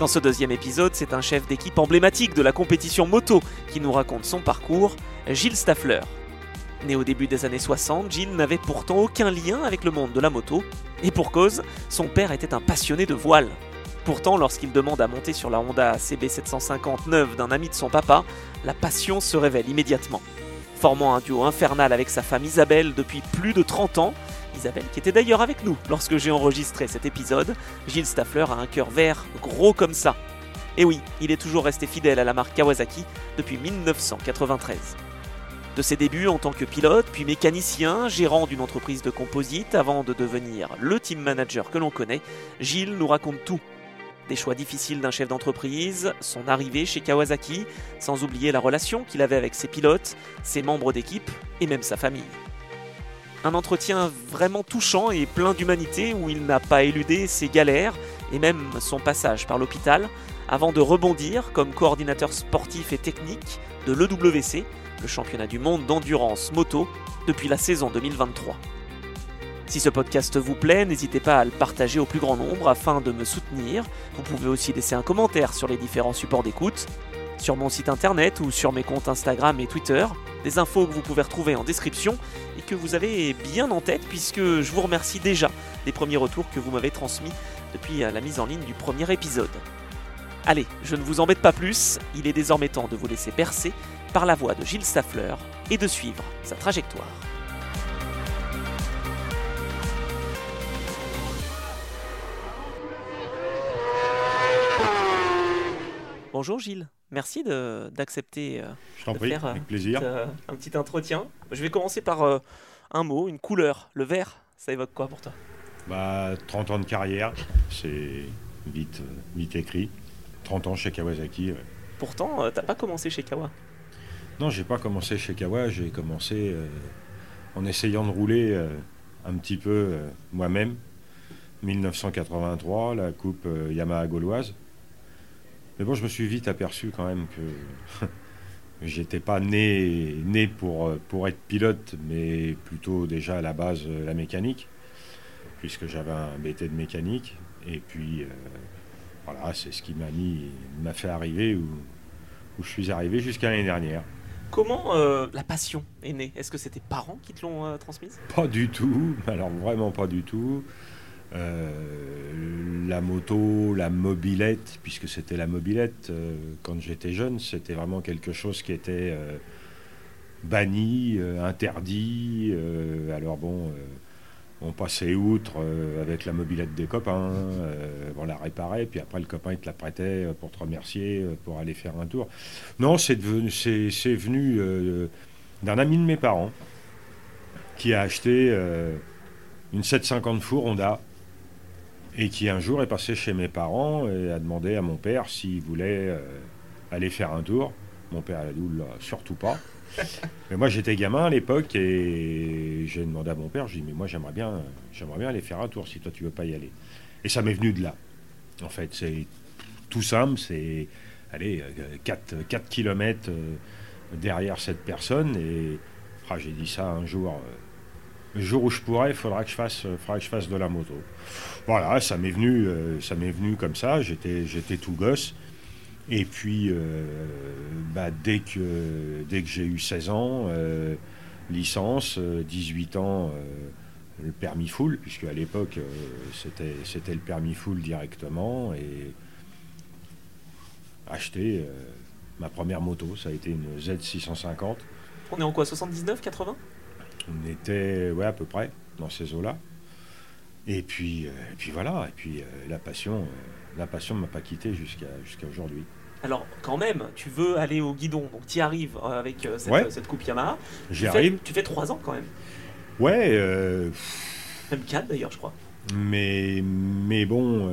Dans ce deuxième épisode, c'est un chef d'équipe emblématique de la compétition moto qui nous raconte son parcours, Gilles Staffler. Né au début des années 60, Gilles n'avait pourtant aucun lien avec le monde de la moto, et pour cause, son père était un passionné de voile. Pourtant, lorsqu'il demande à monter sur la Honda CB759 d'un ami de son papa, la passion se révèle immédiatement. Formant un duo infernal avec sa femme Isabelle depuis plus de 30 ans, Isabelle, qui était d'ailleurs avec nous lorsque j'ai enregistré cet épisode. Gilles Staffler a un cœur vert, gros comme ça. Et oui, il est toujours resté fidèle à la marque Kawasaki depuis 1993. De ses débuts en tant que pilote, puis mécanicien, gérant d'une entreprise de composite, avant de devenir le team manager que l'on connaît, Gilles nous raconte tout. Des choix difficiles d'un chef d'entreprise, son arrivée chez Kawasaki, sans oublier la relation qu'il avait avec ses pilotes, ses membres d'équipe et même sa famille. Un entretien vraiment touchant et plein d'humanité où il n'a pas éludé ses galères et même son passage par l'hôpital avant de rebondir comme coordinateur sportif et technique de l'EWC, le championnat du monde d'endurance moto, depuis la saison 2023. Si ce podcast vous plaît, n'hésitez pas à le partager au plus grand nombre afin de me soutenir. Vous pouvez aussi laisser un commentaire sur les différents supports d'écoute, sur mon site internet ou sur mes comptes Instagram et Twitter des infos que vous pouvez retrouver en description que vous avez bien en tête puisque je vous remercie déjà des premiers retours que vous m'avez transmis depuis la mise en ligne du premier épisode. Allez, je ne vous embête pas plus, il est désormais temps de vous laisser bercer par la voix de Gilles Staffler et de suivre sa trajectoire. Bonjour Gilles. Merci d'accepter euh, de, faire euh, euh, Un, petit, entretien. Je vais commencer par un mot, une couleur. Le vert, ça évoque quoi pour toi? Bah, 30 ans de carrière, c'est vite, vite écrit. 30 ans chez Kawasaki. Pourtant, t'as pas commencé chez Kawa? Non, j'ai pas commencé chez Kawa. J'ai commencé en essayant de rouler un petit peu moi-même. 1983, la coupe Yamaha gauloise. Mais bon, je me suis vite aperçu quand même que j'étais pas né, né pour, pour être pilote, mais plutôt déjà à la base euh, la mécanique, puisque j'avais un BT de mécanique. Et puis, euh, voilà, c'est ce qui m'a mis, m'a fait arriver où, où je suis arrivé jusqu'à l'année dernière. Comment euh, la passion est née? Est-ce que c'est tes parents qui te l'ont transmise? Pas du tout, alors vraiment pas du tout. Euh, la moto, la mobilette, puisque c'était la mobilette euh, quand j'étais jeune, c'était vraiment quelque chose qui était euh, banni, interdit. alors bon, on passait outre avec la mobilette des copains, on la réparait, puis après le copain il te la prêtait pour te remercier, pour aller faire un tour. Non, c'est c'est venu d'un ami de mes parents qui a acheté une 750 four Honda et qui un jour est passé chez mes parents et a demandé à mon père s'il voulait euh, aller faire un tour. Mon père a dit surtout pas. mais moi j'étais gamin à l'époque et j'ai demandé à mon père, j'ai dit mais moi j'aimerais bien, j'aimerais bien aller faire un tour si toi tu veux pas y aller. Et ça m'est venu de là. En fait, c'est tout simple, c'est allez 4, 4 km derrière cette personne et ah, j'ai dit ça un jour. Euh, le jour où je pourrais, il faudra que je fasse, faudra que je fasse de la moto. Voilà, ça m'est venu, euh, ça m'est venu comme ça. J'étais, j'étais tout gosse. Et puis, euh, bah, dès que, dès que j'ai eu 16 ans, euh, licence, 18 ans, le permis full, puisque à l'époque, c'était, c'était le permis full directement. Et acheter ma première moto, ça a été une Z650. On est en quoi 79, 80 On était, ouais, à peu près, dans ces eaux-là. Et puis, euh, puis voilà, et puis euh, la passion, euh, la passion ne m'a pas quitté jusqu'à jusqu'à aujourd'hui. Alors, quand même, tu veux aller au guidon, donc tu y arrives avec cette, cette, coupe Yamaha. J'y arrive. tu fais trois ans quand même. Ouais. Même quatre d'ailleurs, je crois. Mais, mais bon,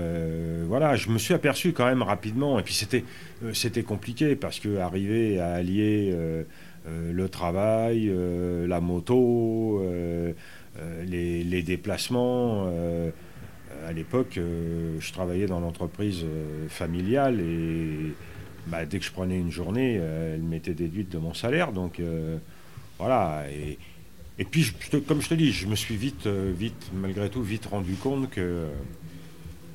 voilà, je me suis aperçu quand même rapidement. Et puis c'était, c'était compliqué parce que arriver à allier le travail, la moto, les, les, déplacements. à l'époque, je travaillais dans l'entreprise familiale et bah, dès que je prenais une journée, elle m'était déduite de mon salaire. Donc voilà. Et, puis, comme je te dis, je me suis vite, euh, vite, malgré tout, vite rendu compte que euh,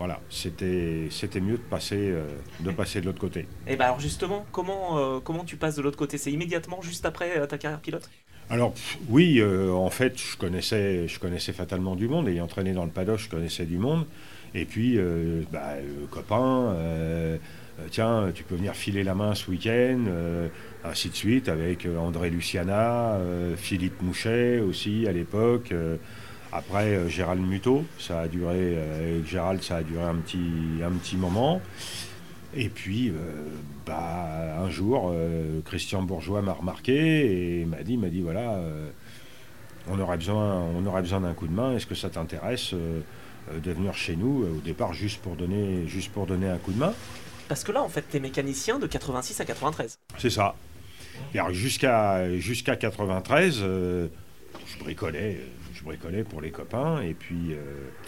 voilà, c'était, mieux de passer, euh, de passer de l'autre côté. Et eh ben alors justement, comment, comment tu passes de l'autre côté? C'est immédiatement, juste après ta carrière pilote? Alors oui, en fait, je connaissais, je connaissais fatalement du monde. Ayant entraîné dans le paddock, je connaissais du monde. Et puis, bah, copain, tiens, tu peux venir filer la main ce week-end ainsi de suite, avec euh, André Luciana, euh, Philippe Mouchet aussi à l'époque. Euh, après, Gérald Muto, ça a duré, avec Gérald, ça a duré un petit, un petit moment. Et puis, bah, un jour, Christian Bourgeois m'a remarqué et m'a dit, m'a dit voilà, on aurait besoin, on aurait besoin d'un coup de main. Est-ce que ça t'intéresse de venir chez nous au départ juste pour donner, juste pour donner un coup de main? Parce que là, en fait, tu es mécanicien de 86 à 93. C'est ça. Jusqu'à jusqu'à 93, euh, je bricolais, je bricolais pour les copains. Et puis, euh,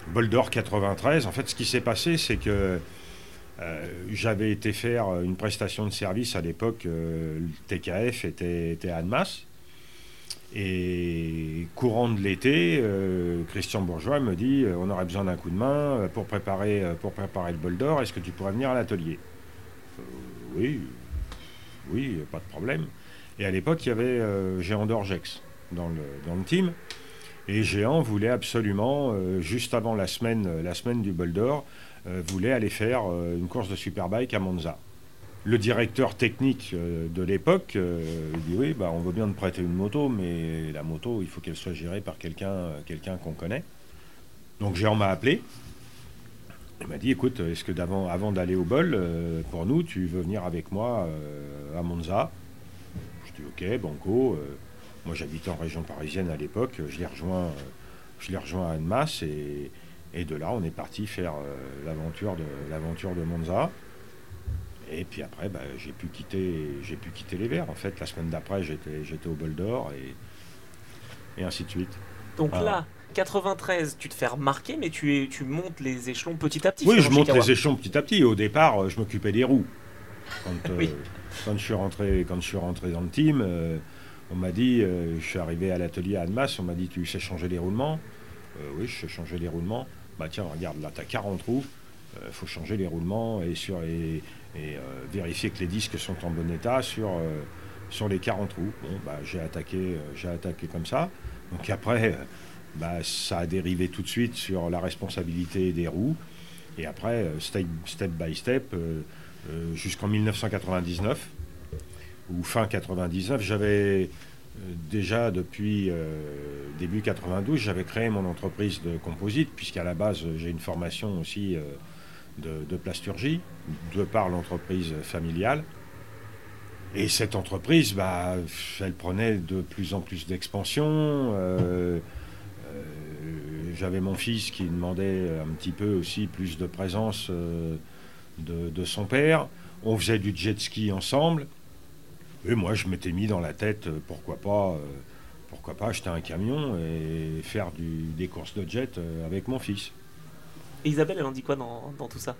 Boulder 93, en fait, ce qui s'est passé, c'est que euh, j'avais été faire une prestation de service à l'époque. le TKF était, était à Annemasse. Et courant de l'été, Christian Bourgeois me dit on aurait besoin d'un coup de main pour préparer, pour préparer le bol d'or. Est-ce que tu pourrais venir à l'atelier? Oui, oui, pas de problème. Et à l'époque, il y avait euh, Géant d'Orgex dans le, dans le team. Et Géant voulait absolument, euh, juste avant la semaine, la semaine du Bol d'Or, euh, voulait aller faire une course de superbike à Monza. Le directeur technique de l'époque dit oui, bah, on veut bien te prêter une moto, mais la moto, il faut qu'elle soit gérée par quelqu'un quelqu'un qu'on connaît. Donc Géant m'a appelé. Il m'a dit écoute, est-ce que d'avant, avant d'aller au bol, pour nous, tu veux venir avec moi à Monza? Dis ok, banco. Euh, moi j'habitais en région parisienne à l'époque, je l'ai rejoint, euh, je l'ai rejoint à Annemasse et, et, de là on est parti faire euh, l'aventure de l'aventure de Monza. Et puis après, bah, j'ai pu quitter, j'ai pu quitter les Verts. En fait, la semaine d'après, j'étais, j'étais au Bol d'Or et, et ainsi de suite. Donc là, 93, tu te fais remarquer, mais tu, es, tu montes les échelons petit à petit. Oui, je monte les échelons petit à petit. Au départ, je m'occupais des roues. Quand, oui quand je suis rentré, quand je suis rentré dans le team, euh, on m'a dit, euh, je suis arrivé à l'atelier à Annemasse, on m'a dit, tu sais changer les roulements euh, Oui, je sais changer les roulements. Bah tiens, regarde, là, tu as 40 roues, il faut changer les roulements et, sur, et, vérifier que les disques sont en bon état sur, les 40 roues. Bon, bah, j'ai attaqué, comme ça. Donc après, bah, ça a dérivé tout de suite sur la responsabilité des roues. Et après, step, step by step, euh, jusqu'en 1999, ou fin 99, j'avais euh, déjà depuis euh, début 92, j'avais créé mon entreprise de composite, puisqu'à la base j'ai une formation aussi de, plasturgie, de par l'entreprise familiale. Et cette entreprise, bah, elle prenait de plus en plus d'expansion. j'avais mon fils qui demandait un petit peu aussi plus de présence de, son père. On faisait du jet ski ensemble. Et moi, je m'étais mis dans la tête, euh, pourquoi pas, euh, pourquoi pas acheter un camion et faire des courses de jet euh, avec mon fils. Et Isabelle, elle en dit quoi dans, tout ça?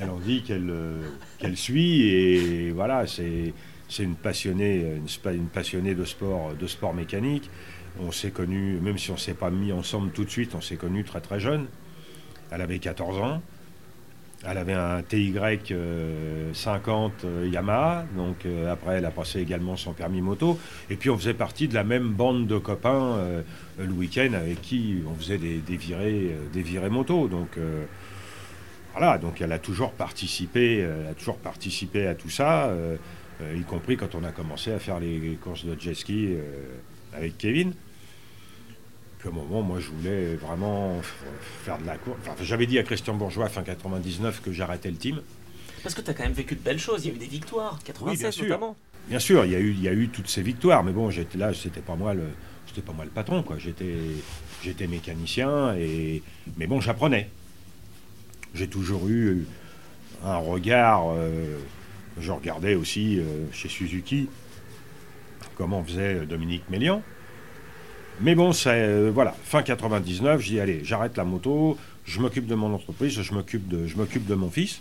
Elle en dit qu'elle suit et voilà, c'est une passionnée, une, une, passionnée de sport, de sport mécanique. On s'est connus, même si on s'est pas mis ensemble tout de suite, on s'est connus très très jeune. Elle avait 14 ans. Elle avait un TY 50 euh, euh, Yamaha, donc euh, après elle a passé également son permis moto. Et puis on faisait partie de la même bande de copains le week-end avec qui on faisait des, virées, des virées moto. Donc voilà, donc elle a toujours participé, elle a toujours participé à tout ça, y compris quand on a commencé à faire les courses de jet ski avec Kevin un moment, moi, je voulais vraiment faire de la course. j'avais dit à Christian Bourgeois, fin 99, que j'arrêtais le team. Parce que tu as quand même vécu de belles choses. Il y a eu des victoires, 96 notamment. Bien sûr, il y, a eu, il y a eu toutes ces victoires. Mais bon, j'étais là, c'était pas moi le, c'était pas moi le patron, quoi. J'étais, j'étais mécanicien, et, mais bon, j'apprenais. J'ai toujours eu un regard. euh, je regardais aussi euh, chez Suzuki comment faisait Dominique Mélian. Mais bon, c'est euh, voilà, fin 99, je dis allez, j'arrête la moto, je m'occupe de mon entreprise, je m'occupe de, je m'occupe de mon fils.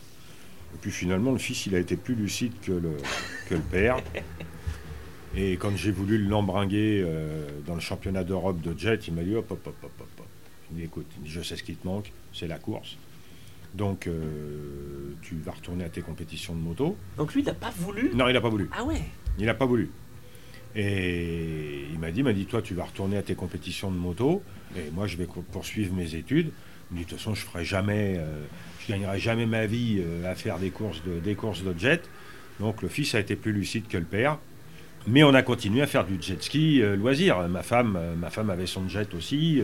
Et puis finalement, le fils, il a été plus lucide que le, que le père. Et quand j'ai voulu l'embringuer euh, dans le championnat d'Europe de jet, il m'a dit hop, hop, hop, hop, hop. hop. Il m'a dit écoute, je sais ce qui te manque, c'est la course. Donc euh, tu vas retourner à tes compétitions de moto. Donc lui, il n'a pas voulu. Non, il n'a pas voulu. Ah ouais. Il n'a pas voulu. Et il m'a dit, m'a dit, toi, tu vas retourner à tes compétitions de moto, et moi, je vais poursuivre mes études. Il m'a dit, de toute façon, je ferai jamais, euh, je gagnerai jamais ma vie euh, à faire des courses de, des courses de jet. Donc, le fils a été plus lucide que le père. Mais on a continué à faire du jet ski euh, loisir. Ma femme, euh, ma femme avait son jet aussi,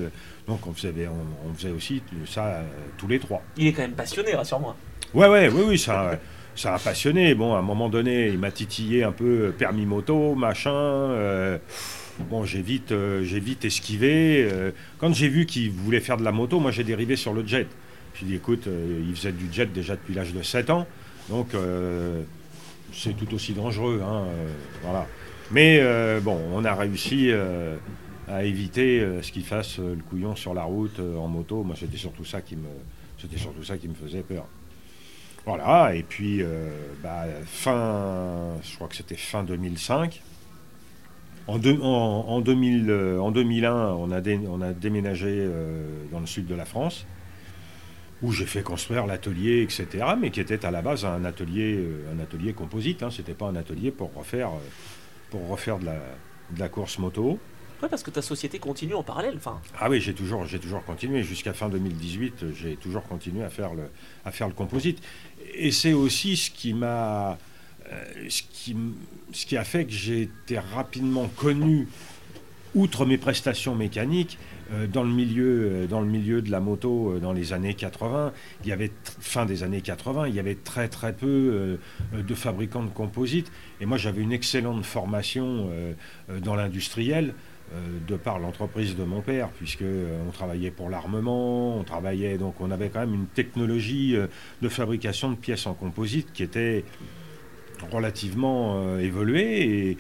donc on faisait, on, on faisait aussi ça tous les trois. Il est quand même passionné, rassure-moi. Ouais, ouais, oui, oui, ça, ça a passionné. Bon, à un moment donné, il m'a titillé un peu euh, permis moto, machin. euh, bon, j'ai vite, euh, esquivé. quand j'ai vu qu'il voulait faire de la moto, moi, j'ai dérivé sur le jet. J'ai dit, écoute, il faisait du jet déjà depuis l'âge de 7 ans. Donc, c'est tout aussi dangereux. hein, voilà. Mais bon, on a réussi à éviter ce qu'il fasse le couillon sur la route en moto. Moi, c'était surtout ça qui me faisait peur. Voilà, et puis euh, bah, fin, je crois que c'était fin 2005. En, deux- en, en 2000, euh, 2001, on a, on a déménagé euh, dans le sud de la France, où j'ai fait construire l'atelier, etc., mais qui était à la base un atelier, un atelier composite. Hein, C'était pas un atelier pour refaire, de la course moto. Ouais, parce que ta société continue en parallèle. Enfin, Ah oui, j'ai toujours, toujours continué. Jusqu'à fin 2018, euh, j'ai toujours continué à faire le, à faire le composite. Et c'est aussi ce qui m'a, euh, ce qui, ce qui a fait que j'ai été rapidement connu, outre mes prestations mécaniques, euh, dans le milieu, euh, dans le milieu de la moto dans les années 80. Il y avait fin des années 80, il y avait très très peu de fabricants de composites. Et moi, j'avais une excellente formation dans l'industriel de par l'entreprise de mon père, puisque euh, on travaillait pour l'armement, on travaillait donc on avait quand même une technologie euh, de fabrication de pièces en composite qui était relativement euh, évoluée. Et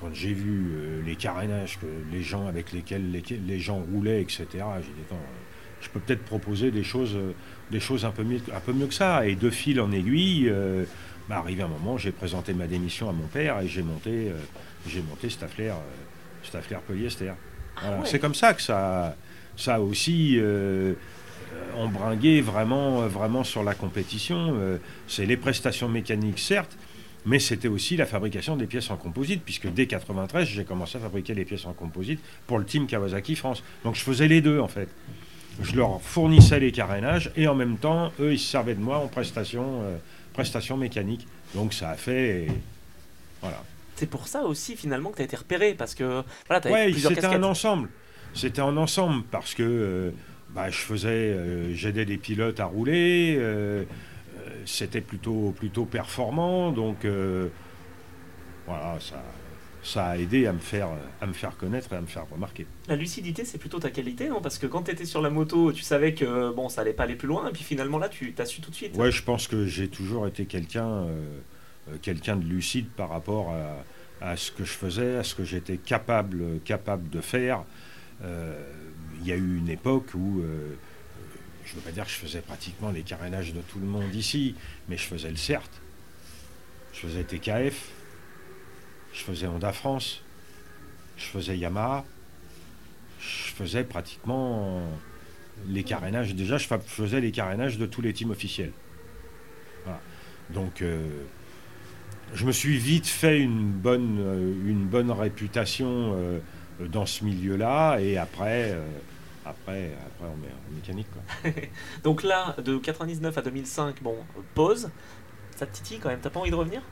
quand j'ai vu euh, les carénages que les gens avec lesquels les, gens roulaient, etc., j'ai dit attends, euh, je peux peut-être proposer des choses, euh, des choses un peu mieux, un peu mieux que ça. Et de fil en aiguille. euh, bah, arrivé un moment, j'ai présenté ma démission à mon père et j'ai monté, euh, j'ai monté euh, Staffler Polyester. Voilà. ouais. C'est comme ça que ça, ça aussi euh, euh, embringué vraiment, euh, vraiment sur la compétition. Euh, c'est les prestations mécaniques, certes, mais c'était aussi la fabrication des pièces en composite, puisque dès 93, j'ai commencé à fabriquer les pièces en composite pour le team Kawasaki France. Donc je faisais les deux en fait. Je leur fournissais les carénages et en même temps, eux, ils se servaient de moi en prestations, euh, prestations mécaniques. Donc ça a fait. Voilà. C'est pour ça aussi finalement que tu as été repéré. Parce que voilà, tu Ouais, plusieurs c'était casquettes. un ensemble. C'était un ensemble parce que euh, bah, je faisais, euh, j'aidais des pilotes à rouler. euh, c'était plutôt, plutôt performant, donc voilà, ça, ça a aidé à me faire, à me faire connaître et à me faire remarquer. La lucidité, c'est plutôt ta qualité, non? Parce que quand tu étais sur la moto, tu savais que bon, ça allait pas aller plus loin. Et puis finalement, là, tu t'as su tout de suite. Ouais, je pense que j'ai toujours été quelqu'un, quelqu'un de lucide par rapport à, ce que je faisais, à ce que j'étais capable, capable de faire. Euh, Il y a eu une époque où, euh, je ne veux pas dire que je faisais pratiquement les carénages de tout le monde ici, mais je faisais le CERT, je faisais TKF, je faisais Honda France, je faisais Yamaha, je faisais pratiquement les carénages. Déjà, je fa- faisais les carénages de tous les teams officiels. Voilà. Donc, euh, je me suis vite fait une bonne, euh, une bonne réputation euh, dans ce milieu-là, et après, euh, après, après, on met en mécanique. Quoi. Donc là, de 99 à 2005, bon, pause. Ça te titille quand même. T'as pas envie de revenir?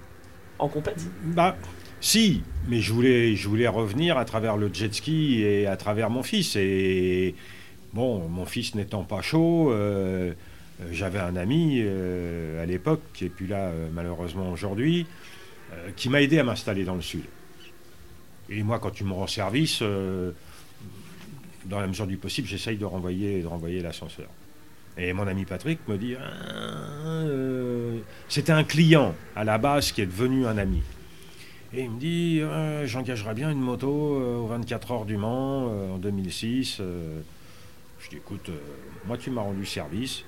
En compète? Bah, si, mais je voulais, je voulais revenir à travers le jet ski et à travers mon fils. Et bon, mon fils n'étant pas chaud, euh, j'avais un ami euh, à l'époque, qui est plus là euh, malheureusement aujourd'hui, euh, qui m'a aidé à m'installer dans le sud. Et moi, quand tu me rends service, euh, dans la mesure du possible, j'essaye de renvoyer, de renvoyer l'ascenseur. Et mon ami Patrick me dit, ah, euh, c'était un client à la base qui est devenu un ami. Et il me dit, euh, j'engagerai bien une moto aux 24 heures du Mans en 2006. je dis, écoute, moi tu m'as rendu service.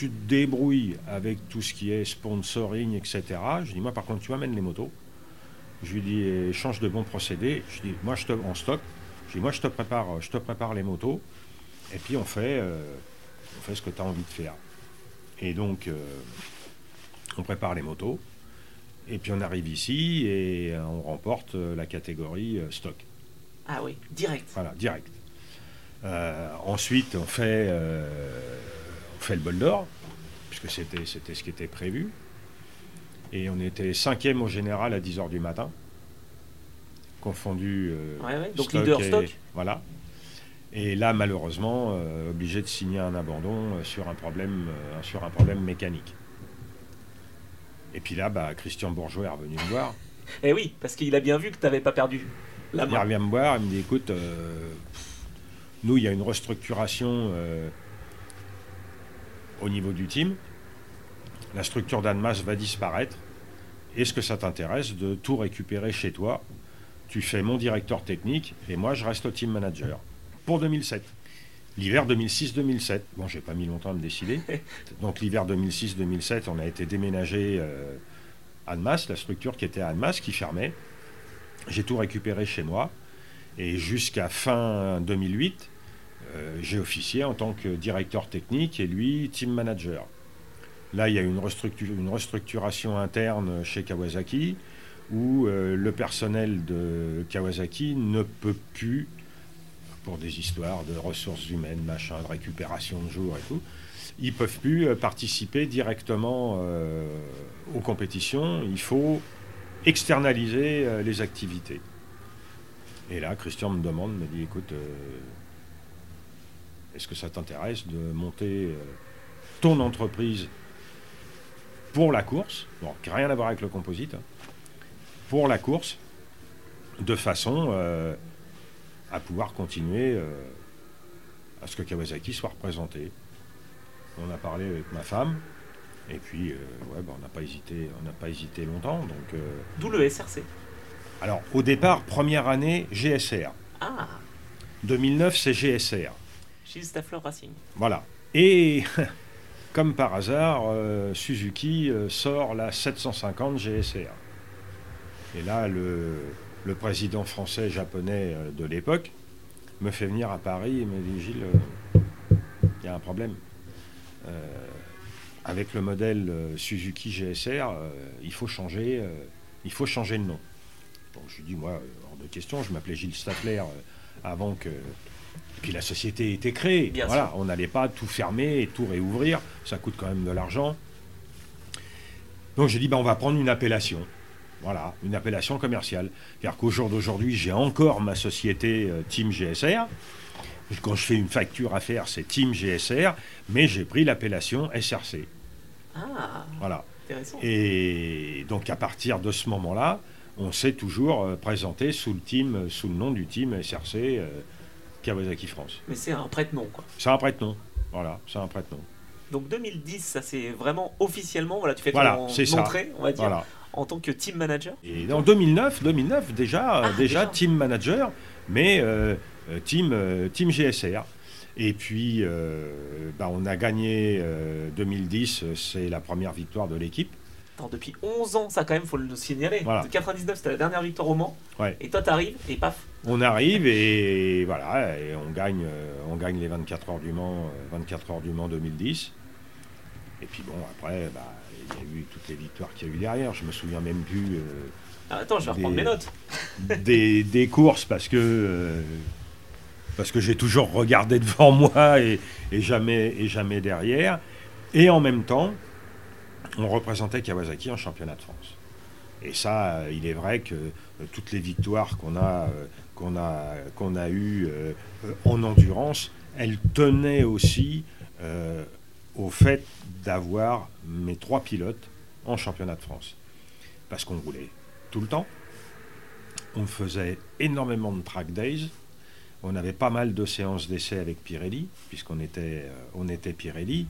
Tu te débrouilles avec tout ce qui est sponsoring, etc. Je dis, moi par contre, tu m'amènes les motos. Je lui dis, échange de bons procédés. Je dis, moi je te en stock. Je dis, moi je te prépare, je te prépare les motos. Et puis on fait, on fait ce que tu as envie de faire. Et donc, euh, on prépare les motos. Et puis on arrive ici et on remporte euh, la catégorie euh, stock. Ah oui, direct. Voilà, direct. ensuite, on fait, fait le bol d'or, puisque c'était, c'était ce qui était prévu. Et on était cinquième au général à 10h du matin, confondu. ouais, ouais. Donc leader stock. Voilà. Et là, malheureusement, euh, obligé de signer un abandon euh, sur, un problème, euh, sur un problème mécanique. Et puis là, bah, Christian Bourgeois est revenu me voir. Eh oui, parce qu'il a bien vu que tu n'avais pas perdu la main. Il revient me voir, il me dit écoute, nous, il y a une restructuration au niveau du team. La structure d'Anmas va disparaître. Est-ce que ça t'intéresse de tout récupérer chez toi? Tu fais mon directeur technique et moi, je reste au team manager pour 2007. L'hiver 2006-2007. Bon, j'ai pas mis longtemps à me décider. Donc l'hiver 2006-2007, on a été déménagé euh, à Annemasse, la structure qui était à Annemasse, qui fermait. J'ai tout récupéré chez moi. Et jusqu'à fin 2008, euh, j'ai officié en tant que directeur technique et lui, team manager. Là, il y a une, une restructuration interne chez Kawasaki où euh, le personnel de Kawasaki ne peut plus pour des histoires de ressources humaines, machin, de récupération de jours et tout, ils peuvent plus euh, participer directement euh, aux compétitions. Il faut externaliser euh, les activités. Et là, Christian me demande, me dit, écoute, est-ce que ça t'intéresse de monter ton entreprise pour la course, bon, rien à voir avec le composite, hein, pour la course, de façon à pouvoir continuer euh, à ce que Kawasaki soit représenté. On a parlé avec ma femme, et puis euh, ouais, bah, on n'a pas hésité, on n'a pas hésité longtemps. Donc, euh, D'où le SRC. Alors au départ, première année, GSR. Ah 2009, c'est GSR. Gilles Staffler Racing. Voilà. Et comme par hasard, Suzuki sort la 750 GSR. Et là, le, président français japonais euh, de l'époque me fait venir à Paris et me dit Gilles, euh, il y a un problème. Euh, avec le modèle Suzuki GSR, il faut changer, il le nom. Donc je lui dis moi hors de question, je m'appelais Gilles Stapler avant que puis la société ait été créée. voilà, on n'allait pas tout fermer et tout réouvrir, ça coûte quand même de l'argent. Donc j'ai dit ben, on va prendre une appellation. Voilà, une appellation commerciale. Car qu'au jour d'aujourd'hui, j'ai encore ma société euh, Team GSR. Quand je fais une facture à faire, c'est Team GSR, mais j'ai pris l'appellation SRC. Ah, voilà. intéressant. Et donc à partir de ce moment-là, on s'est toujours euh, présenté sous le, team, sous le nom du team SRC euh, Kawasaki France. Mais c'est un prête-nom, quoi. C'est un prête-nom. Voilà, c'est un prête-nom. Donc 2010, ça c'est vraiment officiellement, voilà, tu fais voilà, ton entrée, on va dire. Voilà en tant que team manager Et en 2009, 2009 déjà, ah, déjà, team manager, mais euh, euh, team, euh, team GSR. Et puis, bah, on a gagné 2010, c'est la première victoire de l'équipe. Depuis 11 ans, ça quand même, faut le signaler. Voilà. 99, c'était la dernière victoire au Mans. Ouais. Et toi, t'arrives et paf. On arrive et voilà, et on gagne, on gagne les 24 heures du Mans, 24 heures du Mans 2010. Et puis bon, après, bah, il y a eu toutes les victoires qu'il y a eu derrière. Je me souviens même plus. Euh, ah, attends, je vais reprendre mes notes. des, courses parce que. Euh, parce que j'ai toujours regardé devant moi et, jamais, et jamais derrière. Et en même temps, on représentait Kawasaki en championnat de France. Et ça, il est vrai que euh, toutes les victoires qu'on a, qu'on a, qu'on a eues en endurance, elles tenaient aussi au fait d'avoir mes trois pilotes en championnat de France. Parce qu'on roulait tout le temps. on faisait énormément de track days. On avait pas mal de séances d'essai avec Pirelli, puisqu'on était, euh, on était Pirelli.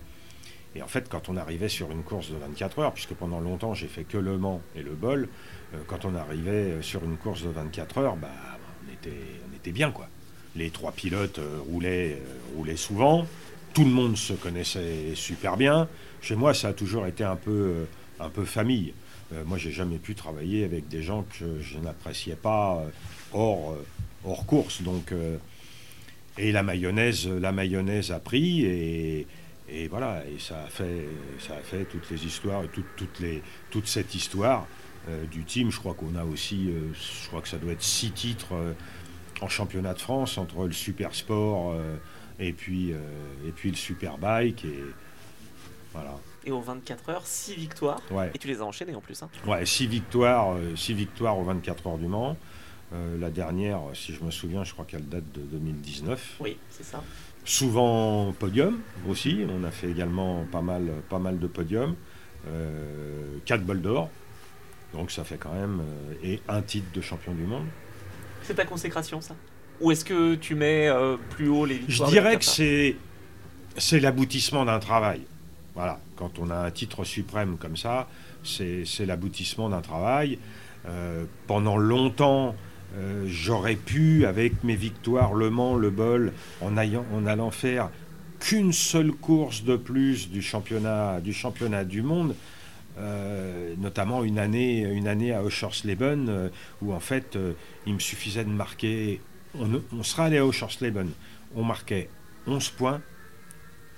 Et en fait, quand on arrivait sur une course de 24 heures, puisque pendant longtemps j'ai fait que le Mans et le Bol, euh, quand on arrivait euh, sur une course de 24 heures, bah, on était bien quoi. Les trois pilotes roulaient, roulaient souvent, tout le monde se connaissait super bien. Chez moi, ça a toujours été un peu, un peu famille. moi, j'ai jamais pu travailler avec des gens que je n'appréciais pas hors hors course. Donc, euh, et la mayonnaise, la mayonnaise a pris et, et voilà, et ça a fait, ça a fait toutes les histoires, toute, toutes les, toute cette histoire euh, du team. Je crois qu'on a aussi, euh, je crois que ça doit être six titres en championnat de France entre le super sport et puis et puis le super bike et voilà. Et aux 24 heures, six victoires. Ouais. Et tu les as enchaînées en plus. Hein. Ouais, six victoires, six victoires aux 24 heures du Mans. Euh, la dernière, si je me souviens, je crois qu'elle date de 2019. Oui, c'est ça. Souvent podium aussi. On a fait également pas mal, pas mal de podiums. Euh, quatre bols d'or. Donc ça fait quand même. Euh, et un titre de champion du monde. C'est ta consécration, ça? Ou est-ce que tu mets plus haut les victoires Je dirais que c'est, c'est l'aboutissement d'un travail. Voilà. Quand on a un titre suprême comme ça, c'est, l'aboutissement d'un travail. pendant longtemps, euh, j'aurais pu, avec mes victoires Le Mans, Le Bol, en, en allant faire qu'une seule course de plus du championnat du, championnat du monde, euh, notamment une année, une année à Oschersleben, euh, où en fait, il me suffisait de marquer. On, on sera allé à Oschersleben, on marquait 11 points,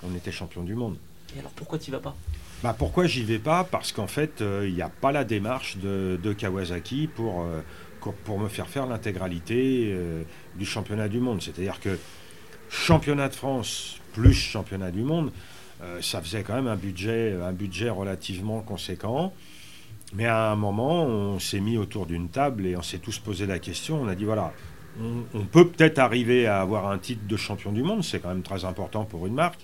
on était champion du monde. Et alors pourquoi tu vas pas? Bah pourquoi j'y vais pas? Parce qu'en fait, il n'y a pas la démarche de, de Kawasaki pour, pour me faire faire l'intégralité euh, du championnat du monde. C'est-à-dire que championnat de France plus championnat du monde, euh, ça faisait quand même un budget, un budget relativement conséquent. Mais à un moment, on s'est mis autour d'une table et on s'est tous posé la question. On a dit voilà, on, peut peut-être arriver à avoir un titre de champion du monde, c'est quand même très important pour une marque.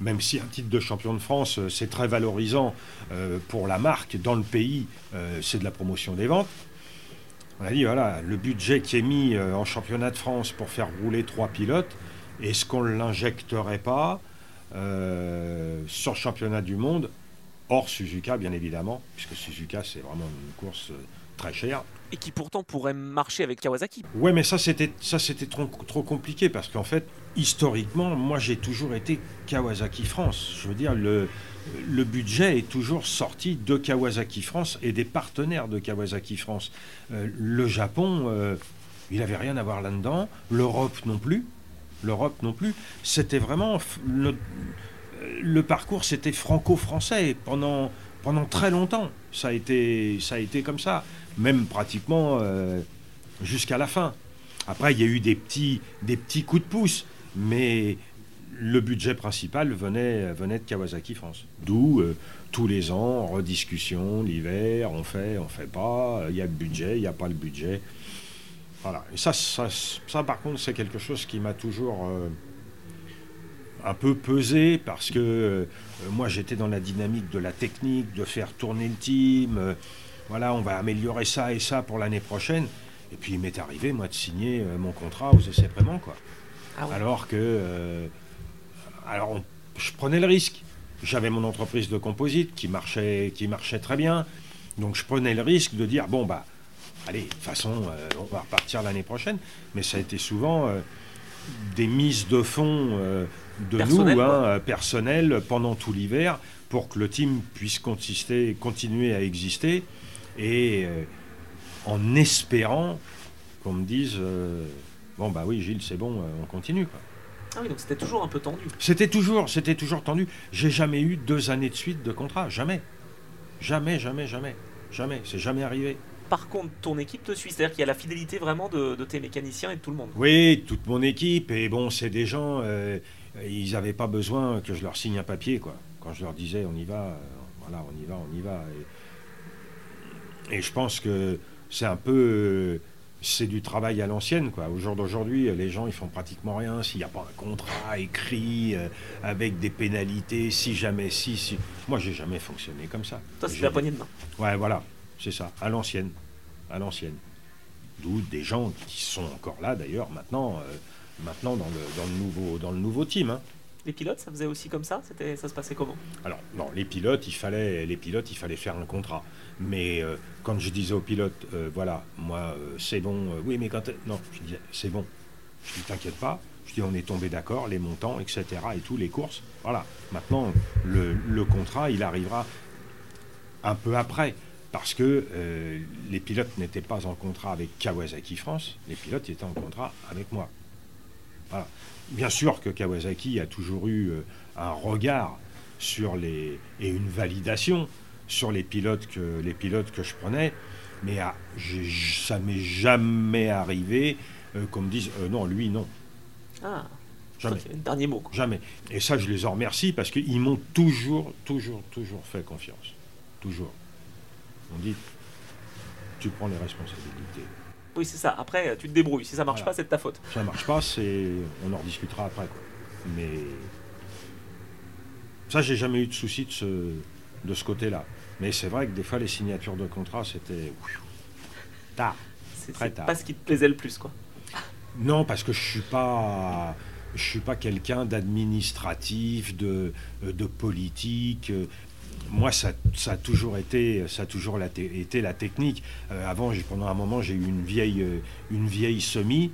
Même si un titre de champion de France, euh, c'est très valorisant pour la marque dans le pays, c'est de la promotion des ventes. On a dit, voilà, le budget qui est mis euh, en championnat de France pour faire rouler trois pilotes, est-ce qu'on ne l'injecterait pas euh, sur championnat du monde, hors Suzuka, bien évidemment, puisque Suzuka, c'est vraiment une course euh, très chère. Et qui pourtant pourrait marcher avec Kawasaki. Ouais, mais ça, c'était, ça, c'était trop, trop compliqué, parce qu'en fait, historiquement, moi, j'ai toujours été Kawasaki France. Je veux dire, le, le budget est toujours sorti de Kawasaki France et des partenaires de Kawasaki France. Euh, le Japon, euh, il n'avait rien à voir là-dedans. L'Europe non plus. L'Europe non plus. C'était vraiment le, parcours, c'était franco-français pendant pendant très longtemps. Ça a été ça a été comme ça, même pratiquement euh, jusqu'à la fin. Après, il y a eu des petits des petits coups de pouce, mais le budget principal venait, venait de Kawasaki France. D'où euh, tous les ans, rediscussion, l'hiver, on fait, on fait pas, il y a le budget, il n'y a pas le budget. Voilà. Et ça, ça, ça par contre, c'est quelque chose qui m'a toujours euh, un peu pesé parce que euh, moi, j'étais dans la dynamique de la technique, de faire tourner le team. voilà, on va améliorer ça et ça pour l'année prochaine. Et puis, il m'est arrivé, moi, de signer mon contrat aux essais vraiment, quoi. Ah Alors que alors je prenais le risque. J'avais mon entreprise de composite qui marchait, qui marchait très bien. Donc je prenais le risque de dire, bon, bah, allez, de toute façon, euh, on va repartir l'année prochaine. Mais ça a été souvent euh, des mises de fonds euh, de nous, hein, personnels, pendant tout l'hiver, pour que le team puisse consister, continuer à exister. Et en espérant qu'on me dise, bon, bah oui, Gilles, c'est bon, on continue. Quoi. Ah oui, donc c'était toujours un peu tendu. C'était toujours, c'était toujours tendu. J'ai jamais eu deux années de suite de contrat, jamais. Jamais, jamais, jamais. Jamais, c'est jamais arrivé. Par contre, ton équipe te suit, c'est-à-dire qu'il y a la fidélité vraiment de, tes mécaniciens et de tout le monde. Oui, toute mon équipe, et bon, c'est des gens, euh, ils n'avaient pas besoin que je leur signe un papier, quoi. Quand je leur disais, on y va, euh, voilà, on y va, on y va. Et, et je pense que c'est un peu c'est du travail à l'ancienne. quoi. Au jour d'aujourd'hui, les gens ils font pratiquement rien s'il n'y a pas un contrat écrit euh, avec des pénalités, si jamais, si, si. Moi, j'ai jamais fonctionné comme ça. Toi, c'est la poignée de main. Ouais, voilà, c'est ça, à l'ancienne, à l'ancienne. d'où des gens qui sont encore là d'ailleurs maintenant, euh, maintenant dans, le, dans, le nouveau, dans le nouveau team. hein. Les pilotes, ça faisait aussi comme ça? C'était, Ça se passait comment? Alors, non, les pilotes, il fallait, les pilotes, il fallait faire un contrat. Mais euh, quand je disais aux pilotes, euh, voilà, moi, c'est bon, oui, mais quand. Non, je disais, c'est bon. Je dis, t'inquiète pas. Je dis, on est tombé d'accord, les montants, etc. et tout, les courses. Voilà. Maintenant, le, le contrat, il arrivera un peu après. Parce que euh, les pilotes n'étaient pas en contrat avec Kawasaki France, les pilotes étaient en contrat avec moi. Voilà. Bien sûr que Kawasaki a toujours eu euh, un regard sur les et une validation sur les pilotes que les pilotes que je prenais, mais ah, ça m'est jamais arrivé euh, qu'on me dise non lui non Ah, jamais ok, dernier mot. quoi. jamais. Et ça je les en remercie parce qu'ils m'ont toujours toujours toujours fait confiance, toujours. On dit tu prends les responsabilités. Oui, c'est ça. Après, tu te débrouilles. Si ça marche Voilà. pas, c'est de ta faute. Ça marche pas, c'est on en rediscutera après quoi. Mais ça, j'ai jamais eu de souci de ce, de ce côté-là. Mais c'est vrai que des fois, les signatures de contrat, c'était tard. C'est, Très tard. pas ce qui te plaisait le plus, quoi. Non, parce que je suis pas, je suis pas quelqu'un d'administratif, de, de politique. Moi, ça, a toujours été, ça a toujours la été la technique. Euh, avant, pendant un moment, j'ai eu une vieille, euh, une vieille semi,